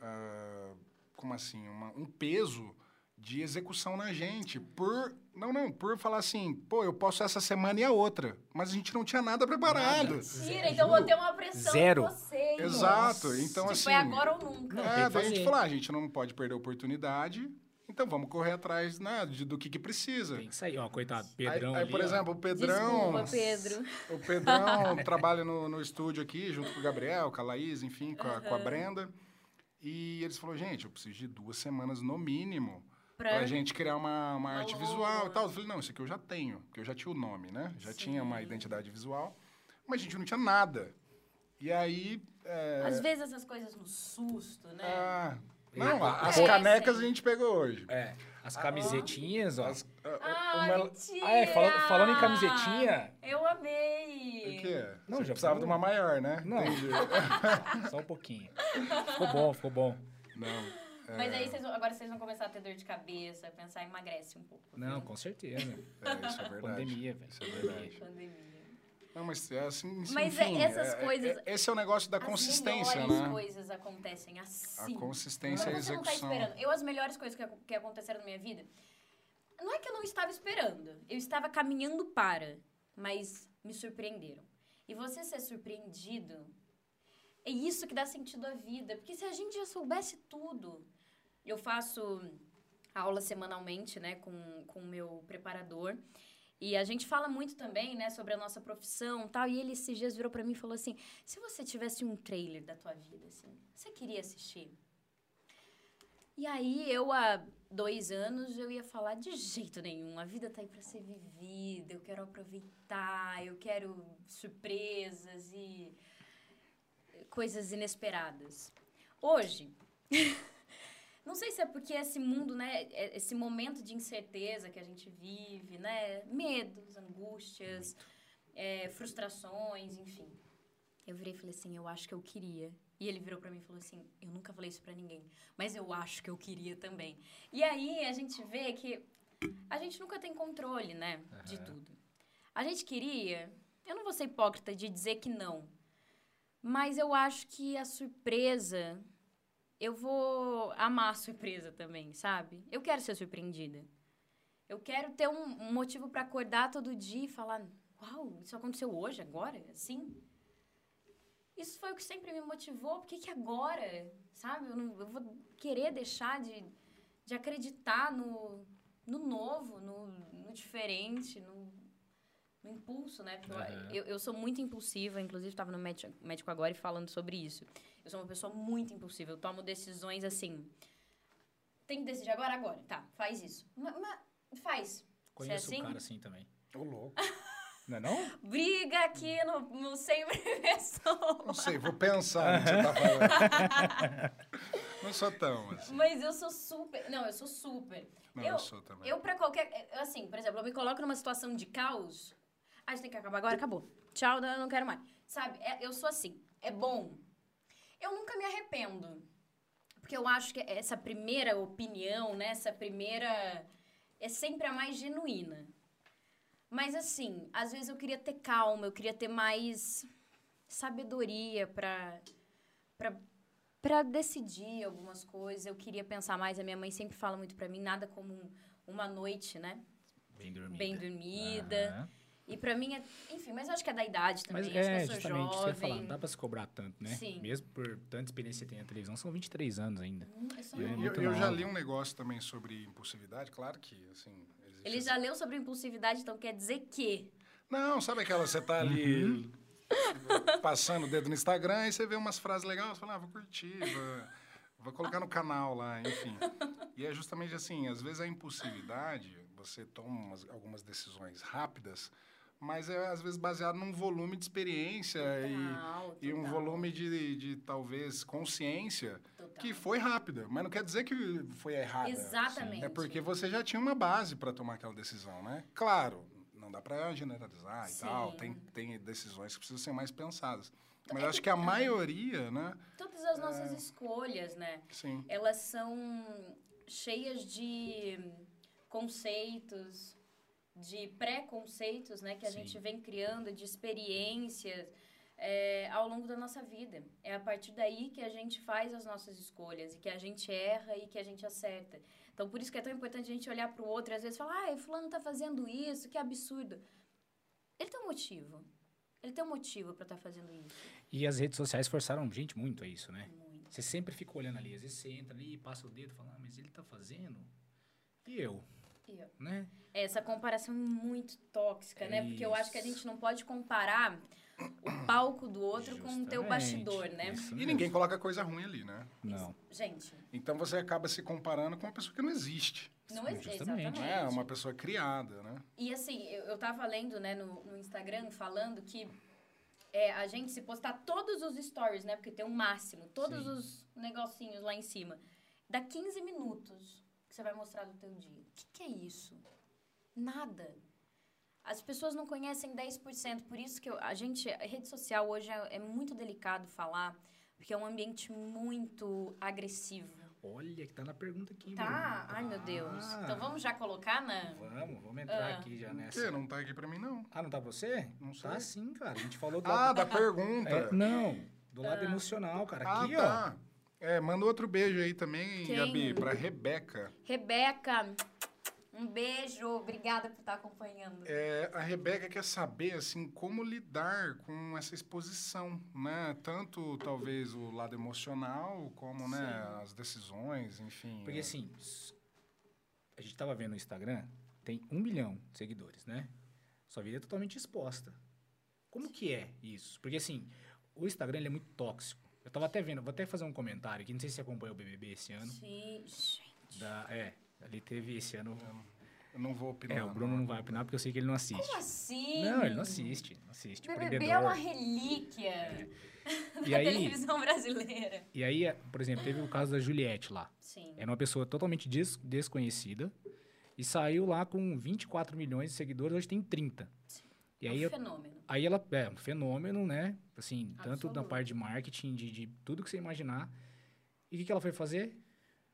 Speaker 1: ah, como assim? Uma- um peso de execução na gente. Por. Não, não, por falar assim, pô, eu posso essa semana e a outra. Mas a gente não tinha nada preparado.
Speaker 3: Mentira, então eu vou ter uma pressão
Speaker 2: Zero.
Speaker 3: em vocês.
Speaker 1: Exato. Então,
Speaker 3: tipo,
Speaker 1: assim.
Speaker 3: é agora ou nunca.
Speaker 2: Não,
Speaker 1: É, daí a gente falou, ah, a gente não pode perder a oportunidade, então vamos correr atrás né, de- do que, que precisa.
Speaker 2: Tem que sair. Ó, coitado,
Speaker 1: Aí,
Speaker 2: Pedrão
Speaker 1: aí,
Speaker 2: ali,
Speaker 1: por exemplo, o Pedrão.
Speaker 3: Desculpa, Pedro.
Speaker 1: O Pedrão trabalha no, no estúdio aqui, junto com o Gabriel, com a Laís, enfim, com a, com a Brenda. E eles falaram, gente, eu preciso de duas semanas no mínimo
Speaker 3: Pra...
Speaker 1: pra gente criar uma, uma arte
Speaker 3: logo.
Speaker 1: visual e tal. Eu falei, não, isso aqui eu já tenho, porque eu já tinha o nome, né? Já tinha uma identidade visual, mas a gente não tinha nada. E aí... é,
Speaker 3: Às vezes essas coisas no susto, né?
Speaker 1: ah,
Speaker 2: É,
Speaker 1: não, a- as
Speaker 3: acontecem.
Speaker 1: canecas a gente pegou hoje.
Speaker 2: É, as camisetinhas, ó.
Speaker 1: As-
Speaker 3: Ah, mentira!
Speaker 2: Ah, é, falando, falando em camisetinha,
Speaker 3: Eu amei!
Speaker 1: O quê?
Speaker 2: Não,
Speaker 1: Você
Speaker 2: já
Speaker 1: precisava
Speaker 2: falou.
Speaker 1: de uma maior, né?
Speaker 2: Não.
Speaker 1: Entendi.
Speaker 2: só um pouquinho. Ficou bom, ficou bom.
Speaker 1: Não.
Speaker 3: Mas
Speaker 1: é,
Speaker 3: aí vocês, vão- agora vocês vão começar a ter dor de cabeça, pensar emagrece um pouco.
Speaker 2: Não,
Speaker 3: viu?
Speaker 2: com certeza.
Speaker 1: é, isso é verdade.
Speaker 2: Pandemia, velho.
Speaker 1: Isso é verdade.
Speaker 3: Pandemia.
Speaker 1: Não, mas é assim,
Speaker 3: Mas
Speaker 1: enfim,
Speaker 3: é- essas
Speaker 1: é- é-
Speaker 3: coisas-
Speaker 1: é- esse é o negócio da
Speaker 3: As
Speaker 1: consistência,
Speaker 3: melhores
Speaker 1: né?
Speaker 3: coisas acontecem assim.
Speaker 1: A consistência e a
Speaker 3: você não tá
Speaker 1: execução.
Speaker 3: esperando. Eu, as melhores coisas que, que aconteceram na minha vida, não é que eu não estava esperando. Eu estava caminhando para, mas me surpreenderam. E você ser surpreendido, é isso que dá sentido à vida. Porque se a gente já soubesse tudo... Eu faço aula semanalmente, né, com o meu preparador. E a gente fala muito também, né, sobre a nossa profissão tal. E ele esses dias virou pra mim e falou assim: se você tivesse um trailer da tua vida, assim, você queria assistir? E aí, eu, há dois anos, eu ia falar de jeito nenhum. A vida tá aí pra ser vivida, eu quero aproveitar, eu quero surpresas e coisas inesperadas. Hoje, não sei se é porque esse mundo, né, é- esse momento de incerteza que a gente vive, né, medos, angústias, é, frustrações, enfim. Eu virei e falei assim, eu acho que eu queria. E ele virou pra mim e falou assim, eu nunca falei isso pra ninguém, mas eu acho que eu queria também. E aí a gente vê que a gente nunca tem controle, né, de tudo. A gente queria, eu não vou ser hipócrita de dizer que não, mas eu acho que a surpresa eu vou amar a surpresa também, sabe? Eu quero ser surpreendida. Eu quero ter um, um motivo para acordar todo dia e falar: Uau, isso aconteceu hoje, agora, assim? Isso foi o que sempre me motivou. Por que, que agora? Sabe? Eu, não, eu vou querer deixar de, de acreditar no, no novo, no, no diferente, no, no impulso, né? Porque
Speaker 2: Aham.
Speaker 3: eu, eu sou muito impulsiva, inclusive estava no médico, médico agora e falando sobre isso. Eu sou uma pessoa muito impulsiva, eu tomo decisões assim. Tem que decidir agora, agora. Tá, faz isso. Mas, faz.
Speaker 2: Conheço
Speaker 3: assim?
Speaker 2: um cara assim também.
Speaker 1: Ô, louco.
Speaker 2: Não é não?
Speaker 3: Briga aqui no, no Sempre Pessoa.
Speaker 1: Não sei, vou pensar no que você tá falando. Não sou tão assim.
Speaker 3: Mas eu sou super. Não, eu sou super.
Speaker 1: Não,
Speaker 3: eu,
Speaker 1: eu sou também.
Speaker 3: Eu, pra qualquer. eu, Assim, por exemplo, eu me coloco numa situação de caos. Ah, a gente tem que acabar agora, acabou. Tchau, eu não quero mais. Sabe? É- eu sou assim. É bom. Eu nunca me arrependo. Porque eu acho que essa primeira opinião, né? Essa primeira. É sempre a mais genuína. Mas assim, às vezes eu queria ter calma, eu queria ter mais sabedoria pra. pra para decidir algumas coisas, eu queria pensar mais. A minha mãe sempre fala muito pra mim, nada como um- uma noite, né?
Speaker 2: Bem dormida.
Speaker 3: Bem dormida.
Speaker 2: Aham.
Speaker 3: E pra mim, é, enfim, mas eu acho que é da idade
Speaker 2: Mas
Speaker 3: também. acho
Speaker 2: é,
Speaker 3: que eu sou
Speaker 2: justamente, isso que eu falar,
Speaker 3: jovem.
Speaker 2: não dá pra se cobrar tanto, né?
Speaker 3: Sim.
Speaker 2: Mesmo por tanta experiência que tem na televisão, são 23 anos ainda.
Speaker 3: Hum, eu sou
Speaker 2: E
Speaker 1: Eu,
Speaker 3: nova.
Speaker 2: é
Speaker 1: eu- eu já li um negócio também sobre impulsividade, claro que, assim... existe
Speaker 3: Ele já leu sobre impulsividade, então quer dizer que.
Speaker 1: Não, sabe aquela, você tá ali
Speaker 2: Uhum.
Speaker 1: passando o dedo no Instagram e você vê umas frases legais, você fala, ah, vou curtir, vou, vou colocar no canal lá, enfim. E é justamente assim, às vezes a impulsividade, você toma umas- algumas decisões rápidas, mas é às vezes baseado num volume de experiência
Speaker 3: Total,
Speaker 1: e, e um
Speaker 3: total,
Speaker 1: volume de, de talvez consciência
Speaker 3: total.
Speaker 1: que foi rápida, mas não quer dizer que foi errada.
Speaker 3: Exatamente.
Speaker 1: É porque você já tinha uma base para tomar aquela decisão, né? Claro, não dá para generalizar
Speaker 3: Sim.
Speaker 1: e tal. Tem, tem decisões que precisam ser mais pensadas. Mas
Speaker 3: É
Speaker 1: eu acho
Speaker 3: que-
Speaker 1: que a maioria, né?
Speaker 3: Todas as nossas escolhas, né?
Speaker 1: Sim.
Speaker 3: Elas são cheias de conceitos, de preconceitos, né? Que a
Speaker 2: Sim.
Speaker 3: gente vem criando, de experiências é, ao longo da nossa vida. É a partir daí que a gente faz as nossas escolhas e que a gente erra e que a gente acerta. Então, por isso que é tão importante a gente olhar para o outro e às vezes falar, ai, fulano tá fazendo isso, que absurdo. Ele tem um motivo. Ele tem um motivo para estar fazendo isso.
Speaker 2: E as redes sociais forçaram gente muito a isso, né?
Speaker 3: Muito.
Speaker 2: Você sempre fica olhando ali. Às vezes você entra ali, passa o dedo e fala, ah, mas ele tá fazendo? E eu?
Speaker 3: Eu?
Speaker 2: Né?
Speaker 3: Essa comparação é muito tóxica, né? Porque eu acho que a
Speaker 2: Isso.
Speaker 3: gente não pode comparar o palco do outro com o teu
Speaker 2: Justamente.
Speaker 3: bastidor, né?
Speaker 2: Isso
Speaker 1: E
Speaker 2: mesmo.
Speaker 1: ninguém coloca coisa ruim ali, né?
Speaker 2: Não.
Speaker 3: Gente,
Speaker 1: Então você acaba se comparando com uma pessoa que não existe.
Speaker 3: não existe.
Speaker 2: justamente.
Speaker 3: Exatamente.
Speaker 1: Não é uma pessoa criada, né?
Speaker 3: E assim, eu, eu tava lendo, né, no, no Instagram, falando que é, a gente se postar todos os stories, né? Porque tem um máximo, todos
Speaker 2: Sim.
Speaker 3: os negocinhos lá em cima. Dá 15 minutos que você vai mostrar do teu dia. O que, que é isso? Nada. As pessoas não conhecem 10%, por isso que eu- a gente, a rede social hoje é, é muito delicado falar, porque é um ambiente muito agressivo.
Speaker 2: Olha, que tá na pergunta aqui.
Speaker 3: Tá?
Speaker 2: Bruno.
Speaker 3: Ai, meu Deus.
Speaker 2: Ah.
Speaker 3: Então vamos já colocar na...
Speaker 2: Vamos, vamos entrar
Speaker 3: Ah.
Speaker 2: aqui já
Speaker 1: Por
Speaker 2: nessa.
Speaker 1: quê? Não tá aqui pra mim, não.
Speaker 2: Ah, não tá você?
Speaker 1: Não
Speaker 2: Tá
Speaker 1: sei.
Speaker 2: sim, cara. A gente falou do
Speaker 1: Ah,
Speaker 2: lado...
Speaker 1: da pergunta.
Speaker 2: É, não, do lado
Speaker 3: Ah.
Speaker 2: emocional, cara.
Speaker 1: Ah,
Speaker 2: Aqui,
Speaker 1: tá. É, manda outro beijo aí também,
Speaker 3: Quem?
Speaker 1: Gabi, pra Rebeca.
Speaker 3: Rebeca, um beijo. Obrigada por estar acompanhando.
Speaker 1: É, a Rebeca quer saber, assim, como lidar com essa exposição, né? Tanto, talvez, o lado emocional, como, né,
Speaker 3: Sim.
Speaker 1: as decisões, enfim.
Speaker 2: Porque
Speaker 1: é.
Speaker 2: assim, a gente tava vendo no Instagram, tem um milhão de seguidores, né? Sua vida é totalmente exposta. Como que é isso? Porque assim, o Instagram ele é muito tóxico. Eu tava até vendo, vou até fazer um comentário aqui, não sei se você acompanhou o BBB esse ano.
Speaker 3: Sim, gente.
Speaker 2: Da, é, ali teve esse ano.
Speaker 1: Eu não vou opinar.
Speaker 2: É, o Bruno não vai opinar porque eu sei que ele não assiste.
Speaker 3: Como assim?
Speaker 2: Não, ele não assiste. Não assiste.
Speaker 3: BBB
Speaker 2: Empreendedor.
Speaker 3: é uma relíquia
Speaker 2: E
Speaker 3: da
Speaker 2: aí,
Speaker 3: televisão brasileira.
Speaker 2: e aí, é, por exemplo, teve o caso da Juliette lá.
Speaker 3: Sim.
Speaker 2: Era uma pessoa totalmente des- desconhecida e saiu lá com 24 milhões de seguidores, hoje tem 30. E
Speaker 3: É
Speaker 2: aí,
Speaker 3: um
Speaker 2: eu-
Speaker 3: fenômeno.
Speaker 2: aí ela é um fenômeno, né? Assim, tanto da parte de marketing, de, de tudo que você imaginar. E o que, que ela foi fazer?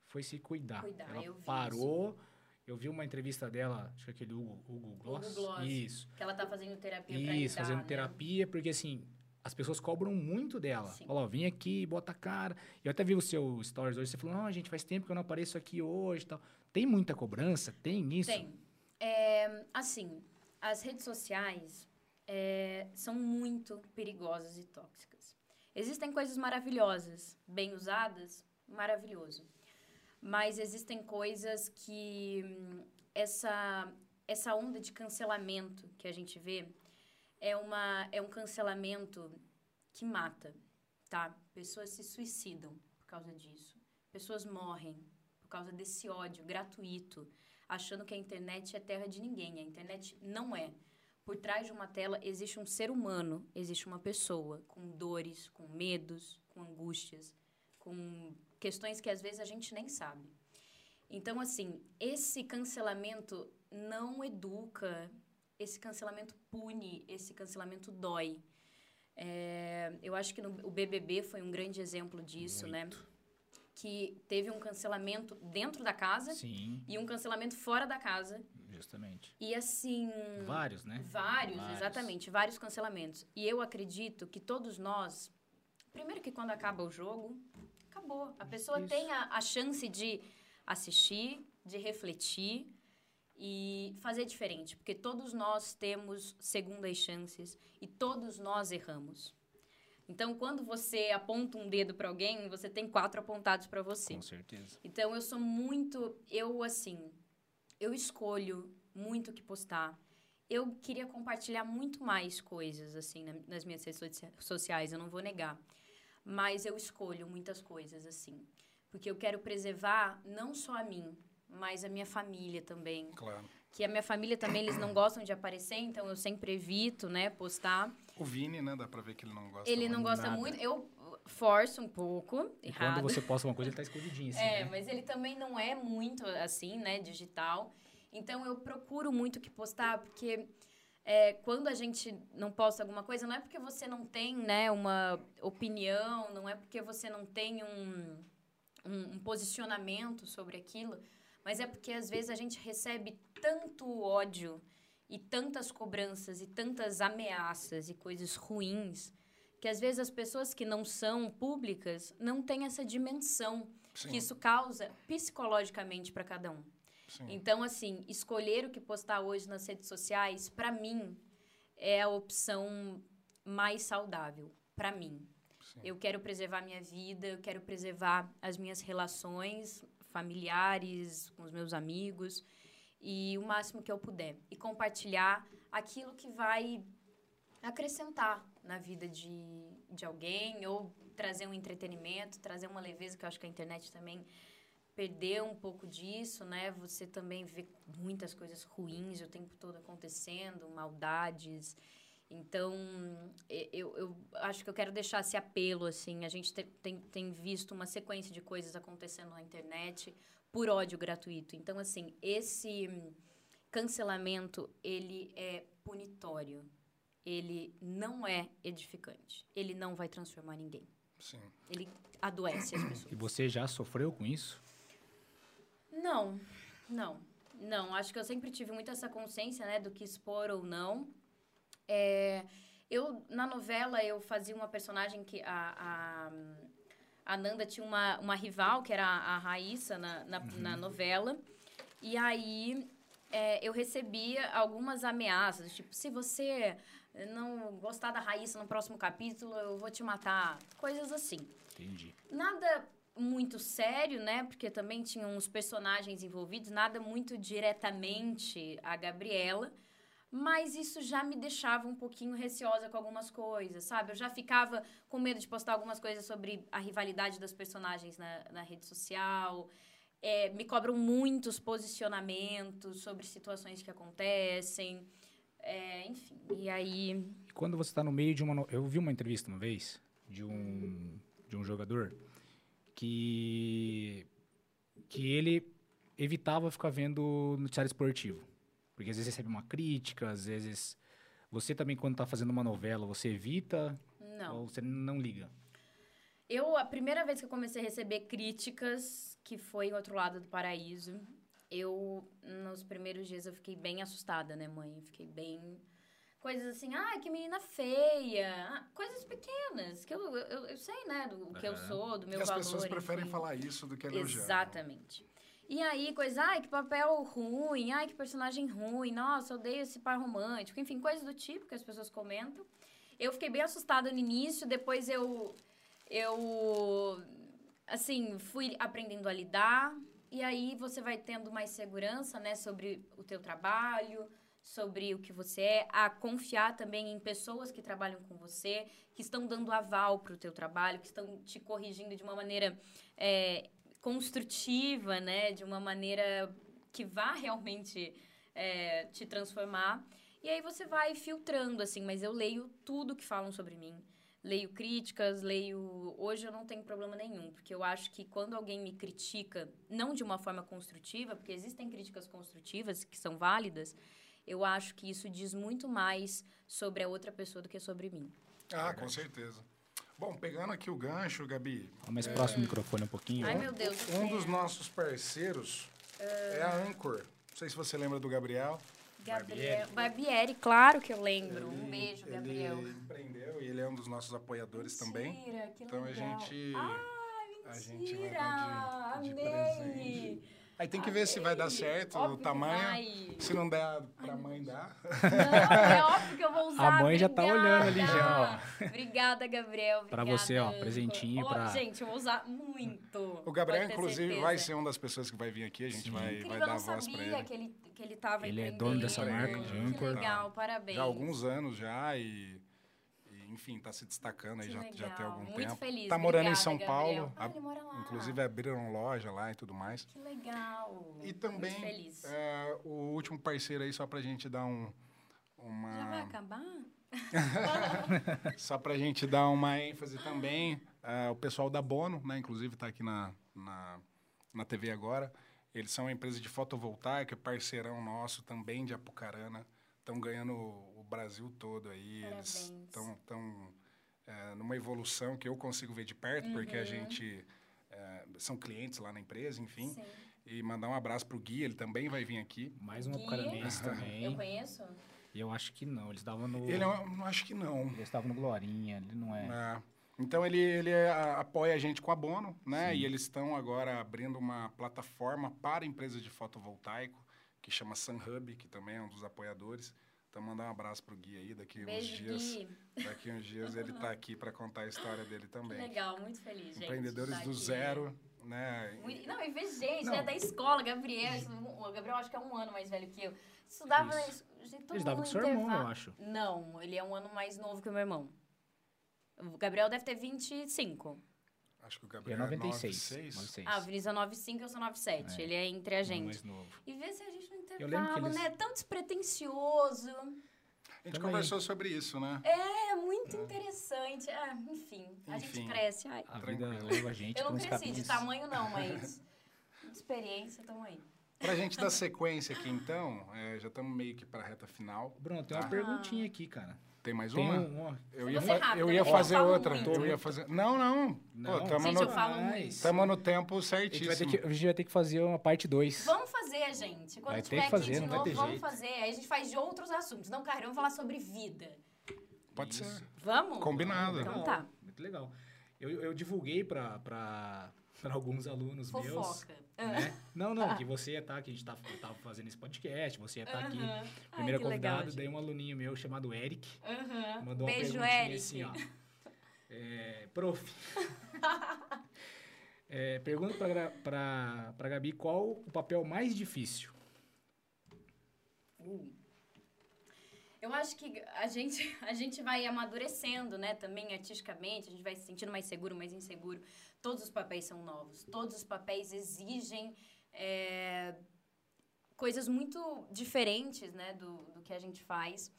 Speaker 2: Foi se cuidar.
Speaker 3: Cuidar,
Speaker 2: ela
Speaker 3: eu vi
Speaker 2: parou. Eu vi uma entrevista dela, acho que aquele Hugo, Hugo Gloss.
Speaker 3: Gloss.
Speaker 2: Isso.
Speaker 3: Que ela tá fazendo terapia pra
Speaker 2: Isso, fazendo
Speaker 3: né?
Speaker 2: terapia, porque assim, as pessoas cobram muito dela.
Speaker 3: Sim.
Speaker 2: Fala, ó, vem aqui, bota a cara. Eu até vi o seu stories hoje, você falou, não, gente, faz tempo que eu não apareço aqui hoje tal. Tem muita cobrança? Tem isso?
Speaker 3: Tem. É, assim, as redes sociais é, são muito perigosas e tóxicas. Existem coisas maravilhosas, bem usadas, maravilhoso. Mas existem coisas que hum, essa, essa onda de cancelamento que a gente vê é, uma, é um cancelamento que mata, tá? Pessoas se suicidam por causa disso. Pessoas morrem por causa desse ódio gratuito, achando que a internet é terra de ninguém. A internet não é. Por trás de uma tela existe um ser humano, existe uma pessoa com dores, com medos, com angústias, com questões que às vezes a gente nem sabe. Então, assim, esse cancelamento não educa, esse cancelamento pune, esse cancelamento dói. É, eu acho que no, o BBB foi um grande exemplo disso, né? Que teve um cancelamento dentro da casa
Speaker 2: Sim,
Speaker 3: e um cancelamento fora da casa.
Speaker 2: Justamente.
Speaker 3: E assim,
Speaker 2: Vários, né?
Speaker 3: Vários,
Speaker 2: Vários.
Speaker 3: exatamente, vários cancelamentos. E eu acredito que todos nós, primeiro que quando acaba o jogo, acabou. A pessoa
Speaker 2: Isso.
Speaker 3: tem a, a chance de assistir, de refletir e fazer diferente, porque todos nós temos segundas chances e todos nós erramos. Então, quando você aponta um dedo para alguém, você tem quatro apontados para você.
Speaker 2: Com certeza.
Speaker 3: Então eu sou muito, eu assim, eu escolho muito o que postar. Eu queria compartilhar muito mais coisas assim na- nas minhas redes socia- sociais, eu não vou negar. Mas eu escolho muitas coisas assim, porque eu quero preservar não só a mim, mas a minha família também.
Speaker 1: Claro.
Speaker 3: Que a minha família também eles não gostam de aparecer, então eu sempre evito, né, postar.
Speaker 1: O Vini, né? Dá pra ver que ele não gosta
Speaker 3: Ele não gosta
Speaker 2: nada.
Speaker 3: muito, eu forço um pouco,
Speaker 2: E
Speaker 3: errado.
Speaker 2: quando você posta uma coisa, ele tá escondidinho, assim,
Speaker 3: É,
Speaker 2: né?
Speaker 3: mas ele também não é muito assim, né, digital. Então eu procuro muito o que postar, porque é, quando a gente não posta alguma coisa, não é porque você não tem, né, uma opinião, não é porque você não tem um, um, um posicionamento sobre aquilo, mas é porque às vezes a gente recebe tanto ódio e tantas cobranças e tantas ameaças e coisas ruins que às vezes as pessoas que não são públicas não têm essa dimensão
Speaker 1: Sim,
Speaker 3: que isso causa psicologicamente para cada um.
Speaker 1: sim.
Speaker 3: Então, assim, escolher o que postar hoje nas redes sociais, para mim, é a opção mais saudável. Para mim.
Speaker 1: sim.
Speaker 3: Eu quero preservar minha vida, eu quero preservar as minhas relações familiares, com os meus amigos, e o máximo que eu puder. E compartilhar aquilo que vai acrescentar na vida de, de alguém, ou trazer um entretenimento, trazer uma leveza, que eu acho que a internet também perdeu um pouco disso, né? Você também vê muitas coisas ruins o tempo todo acontecendo, maldades. Então, eu, eu acho que eu quero deixar esse apelo, assim. A gente te- tem, tem visto uma sequência de coisas acontecendo na internet por ódio gratuito. Então, assim, esse cancelamento, ele é punitório. Ele não é edificante. Ele não vai transformar ninguém.
Speaker 1: sim.
Speaker 3: Ele adoece as pessoas.
Speaker 2: E você já sofreu com isso?
Speaker 3: Não, não, não. Acho que eu sempre tive muito essa consciência, né, do que expor ou não. É, eu, na novela, eu fazia uma personagem que a, a, a Nanda tinha uma, uma rival, que era a, Raíssa, na, na, na novela. E aí, é, eu recebia algumas ameaças, tipo, se você não gostar da Raíssa no próximo capítulo, eu vou te matar. Coisas assim.
Speaker 2: Entendi.
Speaker 3: Nada muito sério, né? Porque também tinham uns personagens envolvidos, nada muito diretamente a Gabriela. Mas isso já me deixava um pouquinho receosa com algumas coisas, sabe? Eu já ficava com medo de postar algumas coisas sobre a rivalidade das personagens na, na rede social. É, me cobram muitos posicionamentos sobre situações que acontecem. É, enfim, e aí.
Speaker 2: E quando você está no meio de uma. no- Eu vi uma entrevista uma vez de um, de um jogador que. que ele evitava ficar vendo noticiário esportivo. Porque às vezes recebe uma crítica, às vezes. Você também, quando está fazendo uma novela, você evita
Speaker 3: Não.
Speaker 2: ou você não liga?
Speaker 3: Eu, a primeira vez que eu comecei a receber críticas, que foi em Outro Lado do Paraíso, eu, nos primeiros dias, eu fiquei bem assustada, né, mãe? Fiquei bem... coisas assim, ah, que menina feia, ah, coisas pequenas, que eu, eu, eu sei, né, do que eu sou, do meu
Speaker 1: E as
Speaker 3: valor.
Speaker 1: pessoas preferem
Speaker 3: enfim.
Speaker 1: falar isso do que elogiar.
Speaker 3: Exatamente. E aí, coisa, ai, que papel ruim, ai, que personagem ruim, nossa, eu odeio esse par romântico, enfim, coisas do tipo que as pessoas comentam. Eu fiquei bem assustada no início, depois eu, eu, assim, fui aprendendo a lidar, e aí você vai tendo mais segurança, né, sobre o teu trabalho, sobre o que você é, a confiar também em pessoas que trabalham com você, que estão dando aval para o teu trabalho, que estão te corrigindo de uma maneira é, construtiva, né? De uma maneira que vá realmente é, te transformar. E aí você vai filtrando, assim, mas eu leio tudo que falam sobre mim. Leio críticas, leio. Hoje eu não tenho problema nenhum, porque eu acho que quando alguém me critica, não de uma forma construtiva, porque existem críticas construtivas que são válidas, eu acho que isso diz muito mais sobre a outra pessoa do que sobre mim.
Speaker 1: Ah, com certeza. Bom, pegando aqui o gancho, Gabi,
Speaker 2: Fala mais próximo do microfone um pouquinho.
Speaker 3: Ai, meu Deus do
Speaker 1: um
Speaker 3: céu.
Speaker 1: dos nossos parceiros é a Anchor. Não sei se você lembra do Gabriel.
Speaker 3: Gabriel. Barbieri, claro que eu lembro. um
Speaker 1: Ele-
Speaker 3: beijo, Gabriel.
Speaker 1: Ele empreendeu e ele é um dos nossos apoiadores também.
Speaker 3: Mentira, que
Speaker 1: Então a
Speaker 3: legal.
Speaker 1: gente.
Speaker 3: Ai,
Speaker 1: a gente vai
Speaker 3: mentira!
Speaker 1: dar de- de
Speaker 3: Amei!
Speaker 1: Aí tem que ver se vai dar certo
Speaker 3: Óbvio
Speaker 1: o tamanho.
Speaker 3: vai.
Speaker 1: Se não der pra mãe dar.
Speaker 3: Não, é óbvio que eu vou usar.
Speaker 2: A mãe já tá
Speaker 3: obrigada.
Speaker 2: olhando ali já,
Speaker 3: Obrigada, Gabriel.
Speaker 2: Pra
Speaker 3: obrigada,
Speaker 2: você, ó, presentinho
Speaker 3: Ó,
Speaker 2: pra-
Speaker 3: Gente, eu vou usar muito.
Speaker 1: O Gabriel, inclusive,
Speaker 3: certeza.
Speaker 1: vai ser uma das pessoas que vai vir aqui. A gente
Speaker 2: Sim.
Speaker 1: vai,
Speaker 3: Incrível,
Speaker 1: vai
Speaker 3: eu
Speaker 1: dar
Speaker 3: não
Speaker 1: a voz pra
Speaker 3: sabia
Speaker 1: ele.
Speaker 3: que ele, que ele tava
Speaker 2: Ele é dono dessa marca de
Speaker 3: Que legal, parabéns.
Speaker 1: Já há alguns anos já e, enfim, tá se destacando aí
Speaker 3: Que
Speaker 1: já, já tem algum
Speaker 3: muito
Speaker 1: tempo.
Speaker 3: feliz,
Speaker 1: Tá morando em
Speaker 3: obrigada,
Speaker 1: São
Speaker 3: Gabriel.
Speaker 1: Paulo.
Speaker 3: Ah, ele mora lá.
Speaker 1: inclusive abriram loja lá e tudo mais.
Speaker 3: Que legal.
Speaker 1: E também
Speaker 3: Muito feliz.
Speaker 1: é, o último parceiro aí, só pra gente dar um.
Speaker 3: Já vai
Speaker 1: Uma,
Speaker 3: acabar?
Speaker 1: só pra gente dar uma ênfase também. é, o pessoal da Bono, né? Inclusive tá aqui na, na, na TV agora. Eles são uma empresa de fotovoltaica, parceirão nosso também de Apucarana. Estão ganhando Brasil todo aí. Eles
Speaker 3: Parabéns.
Speaker 1: estão tão, é, numa evolução que eu consigo ver de perto, porque
Speaker 3: Uhum.
Speaker 1: a gente. é, são clientes lá na empresa, enfim.
Speaker 3: Sim.
Speaker 1: E mandar um abraço pro Gui, ele também vai vir aqui.
Speaker 2: Mais um
Speaker 3: Gui?
Speaker 2: apucaranense
Speaker 3: Eu
Speaker 2: também.
Speaker 3: conheço?
Speaker 2: E eu acho que não. Eles estavam no.
Speaker 1: Ele é não acho que não.
Speaker 2: Eles estavam no Glorinha, ele não é.
Speaker 1: É. Então ele, ele a- apoia a gente com abono, né?
Speaker 2: Sim.
Speaker 1: E eles estão agora abrindo uma plataforma para empresas de fotovoltaico, que chama SunHub, que também é um dos apoiadores. Então mandar um abraço pro Gui aí, daqui uns
Speaker 3: Beijo,
Speaker 1: dias.
Speaker 3: Gui.
Speaker 1: Daqui uns dias ele tá aqui para contar a história dele
Speaker 3: Que
Speaker 1: também.
Speaker 3: legal, muito feliz, gente.
Speaker 1: Empreendedores
Speaker 3: tá
Speaker 1: do
Speaker 3: aqui.
Speaker 1: zero, né?
Speaker 3: Muito- Não, e ver gente,
Speaker 1: Não.
Speaker 3: né, da escola, Gabriel. O Gabriel acho que é um ano mais velho que eu. Estudava
Speaker 2: Isso.
Speaker 3: gente, todo
Speaker 2: Ele estudava com seu irmão, eu acho.
Speaker 3: Não, ele é um ano mais novo que o meu irmão. O Gabriel deve ter 25.
Speaker 1: Acho que o
Speaker 2: é
Speaker 1: Gabriel
Speaker 2: 96.
Speaker 1: 96.
Speaker 2: 96.
Speaker 3: Ah, o Vinícius é 95, eu sou 97.
Speaker 2: É.
Speaker 3: Ele é entre a
Speaker 2: Um
Speaker 3: gente.
Speaker 2: mais novo.
Speaker 3: E ver se a gente no
Speaker 2: lembro que eles-
Speaker 3: né? Tão despretensioso.
Speaker 1: A gente
Speaker 2: Também.
Speaker 1: conversou sobre isso, né?
Speaker 3: É, muito interessante. Ah, enfim, a
Speaker 1: Enfim.
Speaker 3: gente cresce. Ai,
Speaker 2: A vida leva a gente
Speaker 3: eu não cresci de tamanho, não, mas de experiência, tamo aí.
Speaker 1: Pra gente dar sequência aqui, então, é, já estamos meio que pra reta final.
Speaker 2: Bruno, tem uma
Speaker 1: Tá.
Speaker 2: perguntinha aqui, cara.
Speaker 1: Tem mais
Speaker 2: Tem
Speaker 1: uma?
Speaker 2: um, ó,
Speaker 1: Eu ia,
Speaker 3: rápida,
Speaker 1: eu ia?
Speaker 3: Eu
Speaker 1: fazer
Speaker 3: falo
Speaker 1: outra.
Speaker 3: muito.
Speaker 1: Eu ia fazer. Não, não.
Speaker 2: Não.
Speaker 1: Pô, tamo
Speaker 3: Gente,
Speaker 1: no,
Speaker 3: eu falo
Speaker 1: tamo no tempo
Speaker 2: a, gente
Speaker 1: certíssimo.
Speaker 2: que, a gente vai ter que fazer uma parte 2.
Speaker 3: Vamos fazer, gente. Quando
Speaker 2: Vai ter
Speaker 3: tiver
Speaker 2: que
Speaker 3: aqui
Speaker 2: fazer,
Speaker 3: de
Speaker 2: não vai
Speaker 3: novo, vamos
Speaker 2: jeito.
Speaker 3: fazer. Aí a gente faz de outros assuntos. Não, cara, vamos falar sobre vida.
Speaker 1: Pode
Speaker 2: Isso.
Speaker 1: ser.
Speaker 3: Vamos?
Speaker 1: Combinado.
Speaker 3: Então tá.
Speaker 2: Muito legal. Eu, eu divulguei para alguns alunos meus.
Speaker 3: Fofoca. Ah.
Speaker 2: Né? Não, não, que você ia estar, que a gente tá, tava fazendo esse podcast, você ia estar aqui.
Speaker 3: Aham.
Speaker 2: Primeira
Speaker 3: Ai, que legal,
Speaker 2: daí um aluninho meu chamado Eric.
Speaker 3: Aham.
Speaker 2: Mandou uma
Speaker 3: Beijo,
Speaker 2: perguntinha
Speaker 3: Eric.
Speaker 2: assim, ó. É, prof. é, pergunta pra, pra Gabi qual o papel mais difícil.
Speaker 3: Uh. Eu acho que a gente, a gente vai amadurecendo, né? Também artisticamente, a gente vai se sentindo mais seguro, mais inseguro. Todos os papéis são novos. Todos os papéis exigem é, coisas muito diferentes, né? Do, do que a gente faz.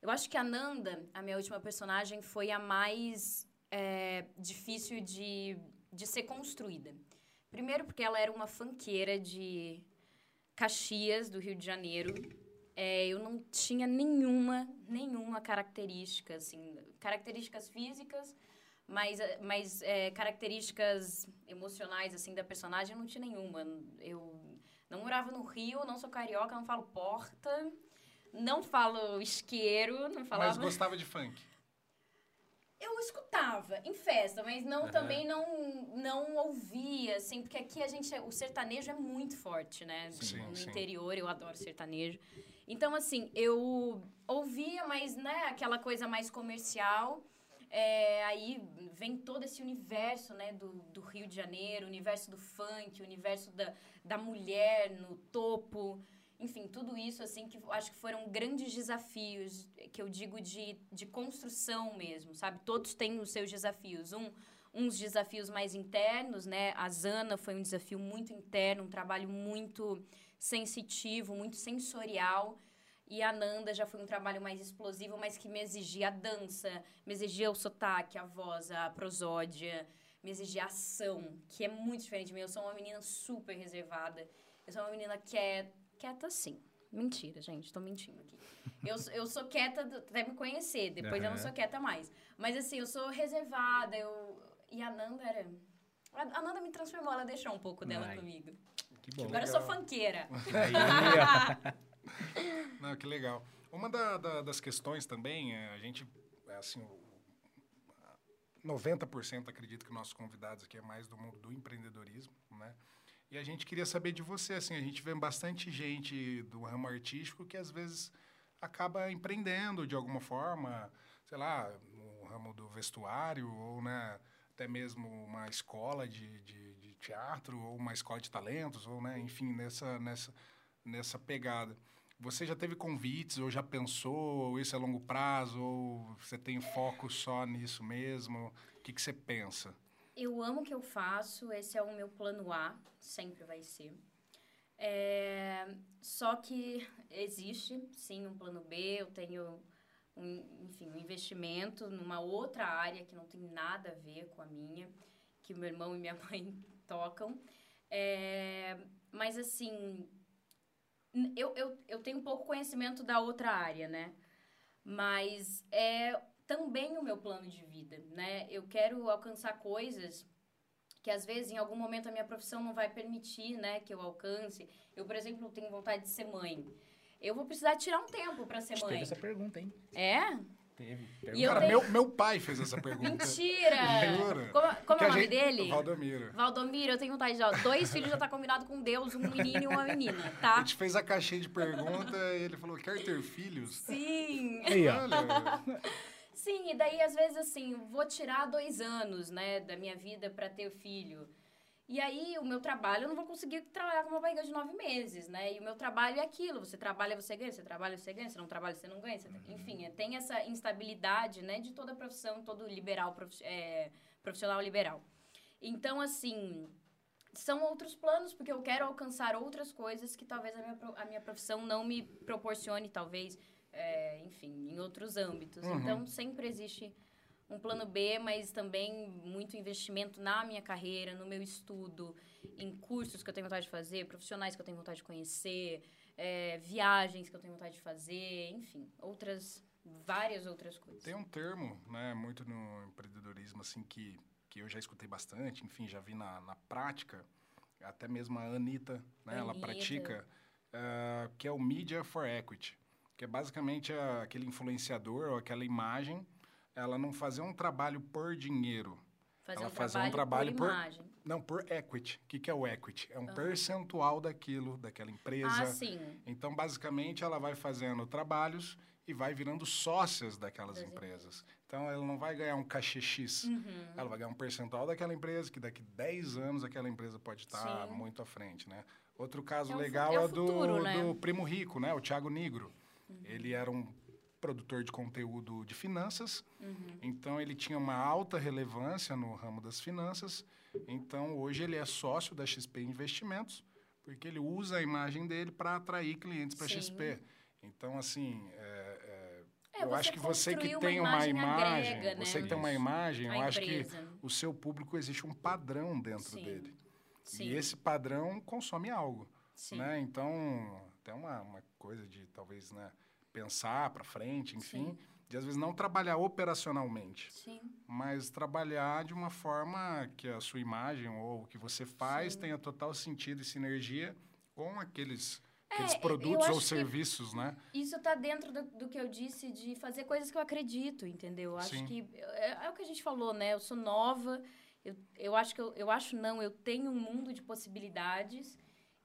Speaker 3: Eu acho que a Nanda, a minha última personagem, foi a mais é, difícil de, de ser construída. Primeiro porque ela era uma fanqueira de Caxias, do Rio de Janeiro. É, eu não tinha nenhuma, nenhuma característica, assim, características físicas, mas, eh, mas é, características emocionais, assim, da personagem, eu não tinha nenhuma. Eu não morava no Rio, não sou carioca, não falo porta, não falo isqueiro, não falava.
Speaker 1: Mas gostava de funk.
Speaker 3: Eu escutava em festa, mas não
Speaker 1: Aham.
Speaker 3: também não não ouvia, assim, porque aqui a gente é- o sertanejo é muito forte, né?
Speaker 1: Sim,
Speaker 3: no
Speaker 1: sim.
Speaker 3: interior eu adoro sertanejo. Então assim, eu ouvia, mas né, aquela coisa mais comercial. É, aí vem todo esse universo, né, do, do Rio de Janeiro, universo do funk, universo da, da mulher no topo. Enfim, tudo isso, assim, que acho que foram grandes desafios, que eu digo de, de construção mesmo, sabe? Todos têm os seus desafios. Um, uns desafios mais internos, né? A Zana foi um desafio muito interno, um trabalho muito sensitivo, muito sensorial. E a Nanda já foi um trabalho mais explosivo, mas que me exigia a dança, me exigia o sotaque, a voz, a prosódia, me exigia a ação, que é muito diferente de mim. Eu sou uma menina super reservada. Eu sou uma menina que é quieta sim. Mentira, gente, tô mentindo aqui. Eu, eu sou quieta até me conhecer, depois eu não sou quieta mais. Mas assim, eu sou reservada, eu... E a Nanda era... A a Nanda me transformou, ela deixou um pouco dela
Speaker 2: Ai.
Speaker 3: comigo.
Speaker 2: Que bom.
Speaker 3: Agora eu sou
Speaker 2: ó.
Speaker 1: Não, que legal. Uma da- da- das questões também, é, a gente, é, assim, o- 90% acredito que nossos convidados aqui é mais do mundo do empreendedorismo, né? E a gente queria saber de você, assim, a gente vê bastante gente do ramo artístico que às vezes acaba empreendendo de alguma forma, sei lá, no ramo do vestuário ou, né, até mesmo uma escola de, de teatro ou uma escola de talentos ou, né, enfim, nessa, nessa, nessa pegada. Você já teve convites ou já pensou, ou isso é longo prazo, ou você tem foco só nisso mesmo? O que, que você pensa?
Speaker 3: Eu amo o que eu faço, esse é o meu plano A, sempre vai ser. É, só que existe, sim, um plano B, eu tenho, um, enfim, um investimento numa outra área que não tem nada a ver com a minha, que meu irmão e minha mãe tocam. É, mas, assim, eu, eu, eu tenho pouco conhecimento da outra área, né? Mas é também o meu plano de vida, né? Eu quero alcançar coisas que às vezes em algum momento a minha profissão não vai permitir, né, que eu alcance. Eu, por exemplo, tenho vontade de ser mãe. Eu vou precisar tirar um tempo para ser
Speaker 2: Teve
Speaker 3: mãe.
Speaker 2: essa pergunta, hein?
Speaker 3: É?
Speaker 2: Teve.
Speaker 3: E eu
Speaker 1: Cara,
Speaker 3: tenho-
Speaker 1: meu, meu pai fez essa pergunta.
Speaker 3: Mentira!
Speaker 1: Jura?
Speaker 3: Como, como é
Speaker 1: a
Speaker 3: o nome
Speaker 1: gente-
Speaker 3: dele?
Speaker 1: Valdomiro.
Speaker 3: Valdomiro, eu tenho vontade de. Ó, dois filhos já tá combinado com Deus, um menino e uma menina,
Speaker 1: A
Speaker 3: tá?
Speaker 1: gente fez a caixinha de pergunta e ele falou, quer ter filhos?
Speaker 3: Sim!
Speaker 2: Aí, ó.
Speaker 1: Olha,
Speaker 3: Sim, e daí às vezes assim, vou tirar dois anos, né, da minha vida para ter filho. E aí o meu trabalho, eu não vou conseguir trabalhar com uma barriga de nove meses, né? E o meu trabalho é aquilo, você trabalha, você ganha, você trabalha, você ganha, você não trabalha, você não ganha. você- Enfim, é- tem essa instabilidade, né, de toda profissão, todo liberal, profi- é, profissional liberal. Então, assim, são outros planos, porque eu quero alcançar outras coisas que talvez a minha, a minha profissão não me proporcione, talvez, é, enfim, em outros âmbitos.
Speaker 1: Uhum.
Speaker 3: Então, sempre existe um plano B, mas também muito investimento na minha carreira, no meu estudo, em cursos que eu tenho vontade de fazer, profissionais que eu tenho vontade de conhecer, é, viagens que eu tenho vontade de fazer, enfim, outras, várias outras coisas.
Speaker 1: Tem um termo, né, muito no empreendedorismo, assim, que, que eu já escutei bastante, enfim, já vi na, na prática, até mesmo a Anitta, né, ela
Speaker 3: Anitta.
Speaker 1: pratica, ah, que é o Media for Equity, que é basicamente a- aquele influenciador ou aquela imagem, ela não fazer um trabalho por dinheiro,
Speaker 3: Fazer
Speaker 1: ela
Speaker 3: um
Speaker 1: fazer
Speaker 3: trabalho,
Speaker 1: um trabalho
Speaker 3: por
Speaker 1: por-
Speaker 3: imagem.
Speaker 1: não, por equity. O que, que é o equity? É um percentual daquilo, daquela empresa.
Speaker 3: Ah, sim.
Speaker 1: Então, basicamente, ela vai fazendo trabalhos e vai virando sócias daquelas
Speaker 3: Das
Speaker 1: empresas. Então, ela não vai ganhar um cachê X.
Speaker 3: Uhum.
Speaker 1: Ela vai ganhar um percentual daquela empresa, que daqui 10 anos aquela empresa pode estar
Speaker 3: Sim.
Speaker 1: muito à frente, né? Outro caso
Speaker 3: É o
Speaker 1: legal
Speaker 3: é
Speaker 1: é,
Speaker 3: o
Speaker 1: do,
Speaker 3: futuro, né?
Speaker 1: do Primo Rico, né? O Thiago Nigro. Ele era um produtor de conteúdo de finanças,
Speaker 3: Uhum.
Speaker 1: então ele tinha uma alta relevância no ramo das finanças. Então hoje ele é sócio da XP Investimentos, porque ele usa a imagem dele para atrair clientes para. XP. Então assim, é, é,
Speaker 3: É,
Speaker 1: eu acho que você que
Speaker 3: construir uma
Speaker 1: tem uma
Speaker 3: imagem
Speaker 1: imagem,
Speaker 3: agrega, né?
Speaker 1: você que tem uma imagem,
Speaker 3: A
Speaker 1: eu acho que
Speaker 3: empresa.
Speaker 1: o seu público existe um padrão dentro
Speaker 3: Sim.
Speaker 1: dele.
Speaker 3: Sim.
Speaker 1: E esse padrão consome algo.
Speaker 3: Sim.
Speaker 1: Né? Então, até uma, uma coisa de talvez né, pensar para frente, enfim,
Speaker 3: Sim.
Speaker 1: de às vezes não trabalhar operacionalmente,
Speaker 3: Sim.
Speaker 1: mas trabalhar de uma forma que a sua imagem ou o que você faz
Speaker 3: Sim.
Speaker 1: tenha total sentido e sinergia com aqueles aqueles
Speaker 3: É, eu
Speaker 1: produtos ou serviços, né?
Speaker 3: Isso tá dentro do, do que eu disse de fazer coisas que eu acredito, entendeu? Eu. Acho que é, é o que a gente falou, né? Eu sou nova, eu, eu acho que eu, eu acho não, eu tenho um mundo de possibilidades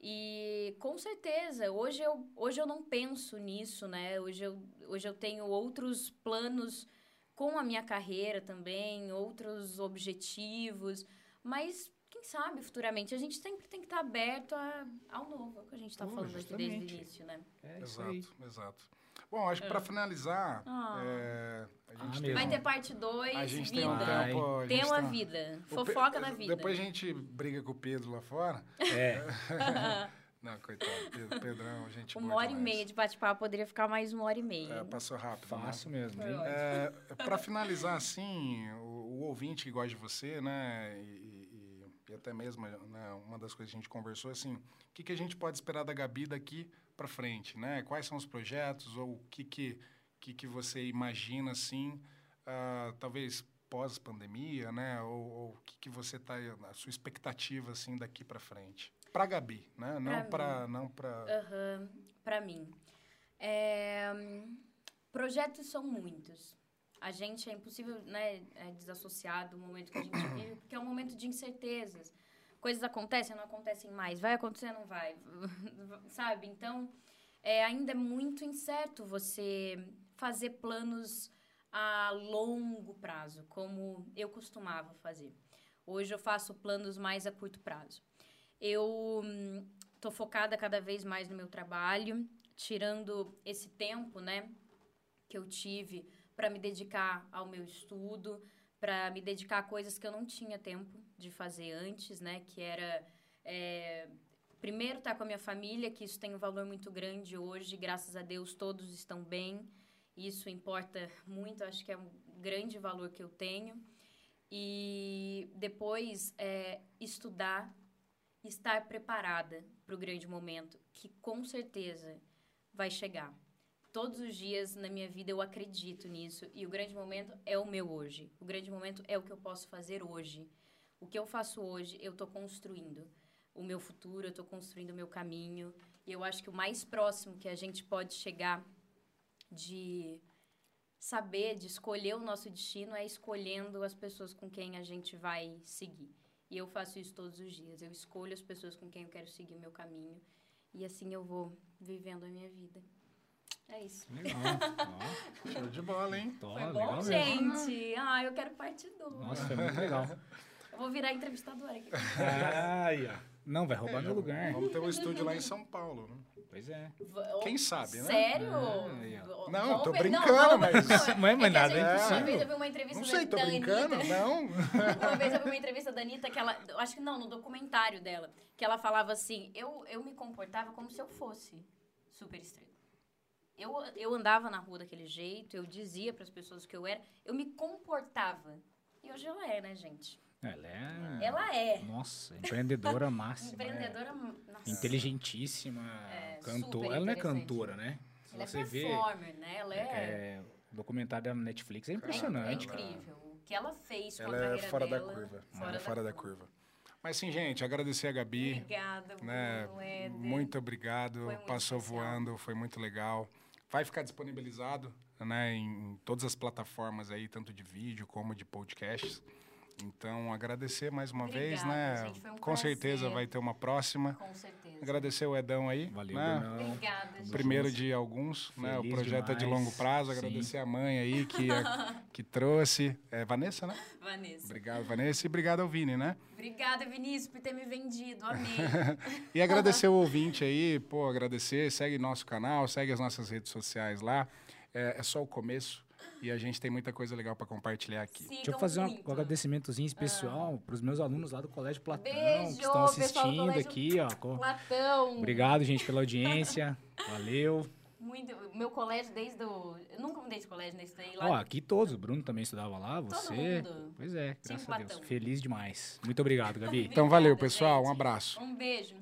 Speaker 3: e com certeza, hoje eu, hoje eu não penso nisso, né? Hoje eu, hoje eu tenho outros planos com a minha carreira também, outros objetivos, mas quem sabe futuramente a gente sempre tem que estar aberto a, ao novo, é o que a gente está falando aqui desde o início, né?
Speaker 2: É isso aí.
Speaker 1: Exato, exato. Bom, acho que para finalizar,
Speaker 3: Ah.
Speaker 1: é, a gente
Speaker 2: Ah,
Speaker 1: tem,
Speaker 2: mesmo.
Speaker 3: Vai ter parte 2,
Speaker 1: a gente
Speaker 3: vida.
Speaker 1: tem um tempo...
Speaker 3: Tem uma
Speaker 1: um-
Speaker 3: vida.
Speaker 1: Pe-
Speaker 3: Fofoca da vida.
Speaker 1: Depois a gente briga com o Pedro lá fora.
Speaker 2: É,
Speaker 1: Não, coitado, Pedro, Pedrão, a gente
Speaker 3: uma hora e meia de bate-papo poderia ficar mais uma hora e meia.
Speaker 1: É, passou rápido. né?
Speaker 2: fácil mesmo. Hein?
Speaker 3: ótimo.
Speaker 1: É, para finalizar, assim, o, o ouvinte que gosta de você, né, e, e- até mesmo né, uma das coisas que a gente conversou, assim, o que, que a gente pode esperar da Gabi daqui para frente, né? Quais são os projetos ou o que que, que, que você imagina, assim, ah, talvez pós-pandemia, né? Ou, o que, que você tá, a sua expectativa, assim, daqui para frente? Para Gabi, né? Não para não para
Speaker 3: Aham, pra mim. É, projetos são muitos. A gente é impossível né, é, desassociar do momento que a gente vive, porque é um momento de incertezas. Coisas acontecem, não acontecem mais. Vai acontecer, não vai. Sabe? Então, é, ainda é muito incerto você fazer planos a longo prazo, como eu costumava fazer. Hoje eu faço planos mais a curto prazo. Eu hum, tô focada cada vez mais no meu trabalho, tirando esse tempo, né, que eu tive para me dedicar ao meu estudo, para me dedicar a coisas que eu não tinha tempo de fazer antes, né, que era é, primeiro estar com a minha família, que isso tem um valor muito grande hoje, graças a Deus todos estão bem. Isso importa muito, acho que é um grande valor que eu tenho. E depois é, estudar, estar preparada para o grande momento, que com certeza vai chegar. Todos os dias na minha vida eu acredito nisso e o grande momento é o meu hoje. O grande momento é o que eu posso fazer hoje. O que eu faço hoje, eu estou construindo o meu futuro, eu estou construindo o meu caminho. E eu acho que o mais próximo que a gente pode chegar de saber, de escolher o nosso destino é escolhendo as pessoas com quem a gente vai seguir. E eu faço isso todos os dias. Eu escolho as pessoas com quem eu quero seguir o meu caminho. E assim eu vou vivendo a minha vida. É isso.
Speaker 2: Legal. Ó,
Speaker 1: Show de bola, hein?
Speaker 2: tó,
Speaker 3: Foi
Speaker 2: legal
Speaker 3: bom,
Speaker 2: mesmo.
Speaker 3: gente. Ah, eu quero parte 2.
Speaker 2: Nossa, foi muito legal.
Speaker 3: Eu vou virar entrevistadora aqui.
Speaker 2: Ai, ó. Não, vai roubar meu lugar.
Speaker 1: Vamos ter um estúdio lá em São Paulo, né?
Speaker 2: Pois é.
Speaker 3: V-
Speaker 1: Quem sabe, né?
Speaker 3: Sério?
Speaker 2: É,
Speaker 1: Não, tô brincando,
Speaker 3: vamos-
Speaker 1: mas-
Speaker 2: Mas- mas
Speaker 3: que a
Speaker 2: nada é
Speaker 3: gente- Uma
Speaker 2: impossível.
Speaker 3: vez eu vi uma entrevista
Speaker 1: Não
Speaker 3: da-
Speaker 1: sei, tô
Speaker 3: da
Speaker 1: brincando,
Speaker 3: Anitta.
Speaker 1: não.
Speaker 3: Uma vez eu vi uma entrevista da Anitta que ela. eu Acho que não, no documentário dela. Que ela falava assim: eu, eu me comportava como se eu fosse super estrela. Eu, eu andava na rua daquele jeito, eu dizia para as pessoas o que eu era, eu me comportava. E hoje ela é, né, gente?
Speaker 2: Ela é.
Speaker 3: Ela é.
Speaker 2: Nossa, empreendedora máxima. é
Speaker 3: Empreendedora. Nossa,
Speaker 2: Inteligentíssima.
Speaker 3: É,
Speaker 2: cantora. Ela não é cantora, né? Se
Speaker 3: Ela é
Speaker 2: você vê.
Speaker 3: performer, né? Ela é.
Speaker 2: É, o documentário dela na Netflix é
Speaker 3: É,
Speaker 2: impressionante.
Speaker 3: é incrível. O que ela fez com a
Speaker 1: Ela é
Speaker 3: carreira
Speaker 1: fora da
Speaker 3: dela.
Speaker 1: curva. Ela é fora da curva. Mas sim, gente, agradecer a Gabi.
Speaker 3: Obrigada,
Speaker 1: né?
Speaker 3: Bruno.
Speaker 1: Muito obrigado.
Speaker 3: Foi muito
Speaker 1: Passou
Speaker 3: especial.
Speaker 1: voando, foi muito legal. Vai ficar disponibilizado, né, em todas as plataformas aí, tanto de vídeo como de podcasts. Então, agradecer mais uma vez,
Speaker 3: Obrigada,
Speaker 1: né?
Speaker 3: gente, um
Speaker 1: Com certeza
Speaker 3: prazer.
Speaker 1: vai ter uma próxima.
Speaker 3: Com certeza.
Speaker 1: Agradecer o Edão aí,
Speaker 2: Valeu,
Speaker 1: né?
Speaker 3: Obrigada, gente.
Speaker 1: Primeiro de alguns, né? O
Speaker 2: Feliz
Speaker 1: projeto é de
Speaker 2: demais.
Speaker 1: longo prazo.
Speaker 2: Sim.
Speaker 1: Agradecer a mãe aí que, que trouxe. É Vanessa, né?
Speaker 3: Vanessa.
Speaker 1: Obrigado, Vanessa. E obrigado ao Vini, né?
Speaker 3: Obrigada, Vinícius, por ter me vendido. Amei.
Speaker 1: E agradecer o ouvinte aí, pô, agradecer. Segue nosso canal, segue as nossas redes sociais lá. É, é só o começo e a gente tem muita coisa legal para compartilhar aqui.
Speaker 2: Deixa eu fazer um agradecimentozinho especial para os meus alunos lá do Colégio Platão,
Speaker 3: Beijo,
Speaker 2: que estão assistindo aqui, ó.
Speaker 3: Platão.
Speaker 2: Obrigado, gente, pela audiência. Valeu.
Speaker 3: Muito, meu colégio desde o... Eu nunca mudei de colégio nesse daí. Lá
Speaker 2: Ó, aqui todos. O Bruno também estudava lá, você.
Speaker 3: mundo.
Speaker 2: Pois é, graças a Deus.
Speaker 3: Platão.
Speaker 2: Feliz demais. Muito obrigado, Gabi.
Speaker 1: Então valeu, pessoal. Um
Speaker 3: gente.
Speaker 1: abraço.
Speaker 3: Um beijo.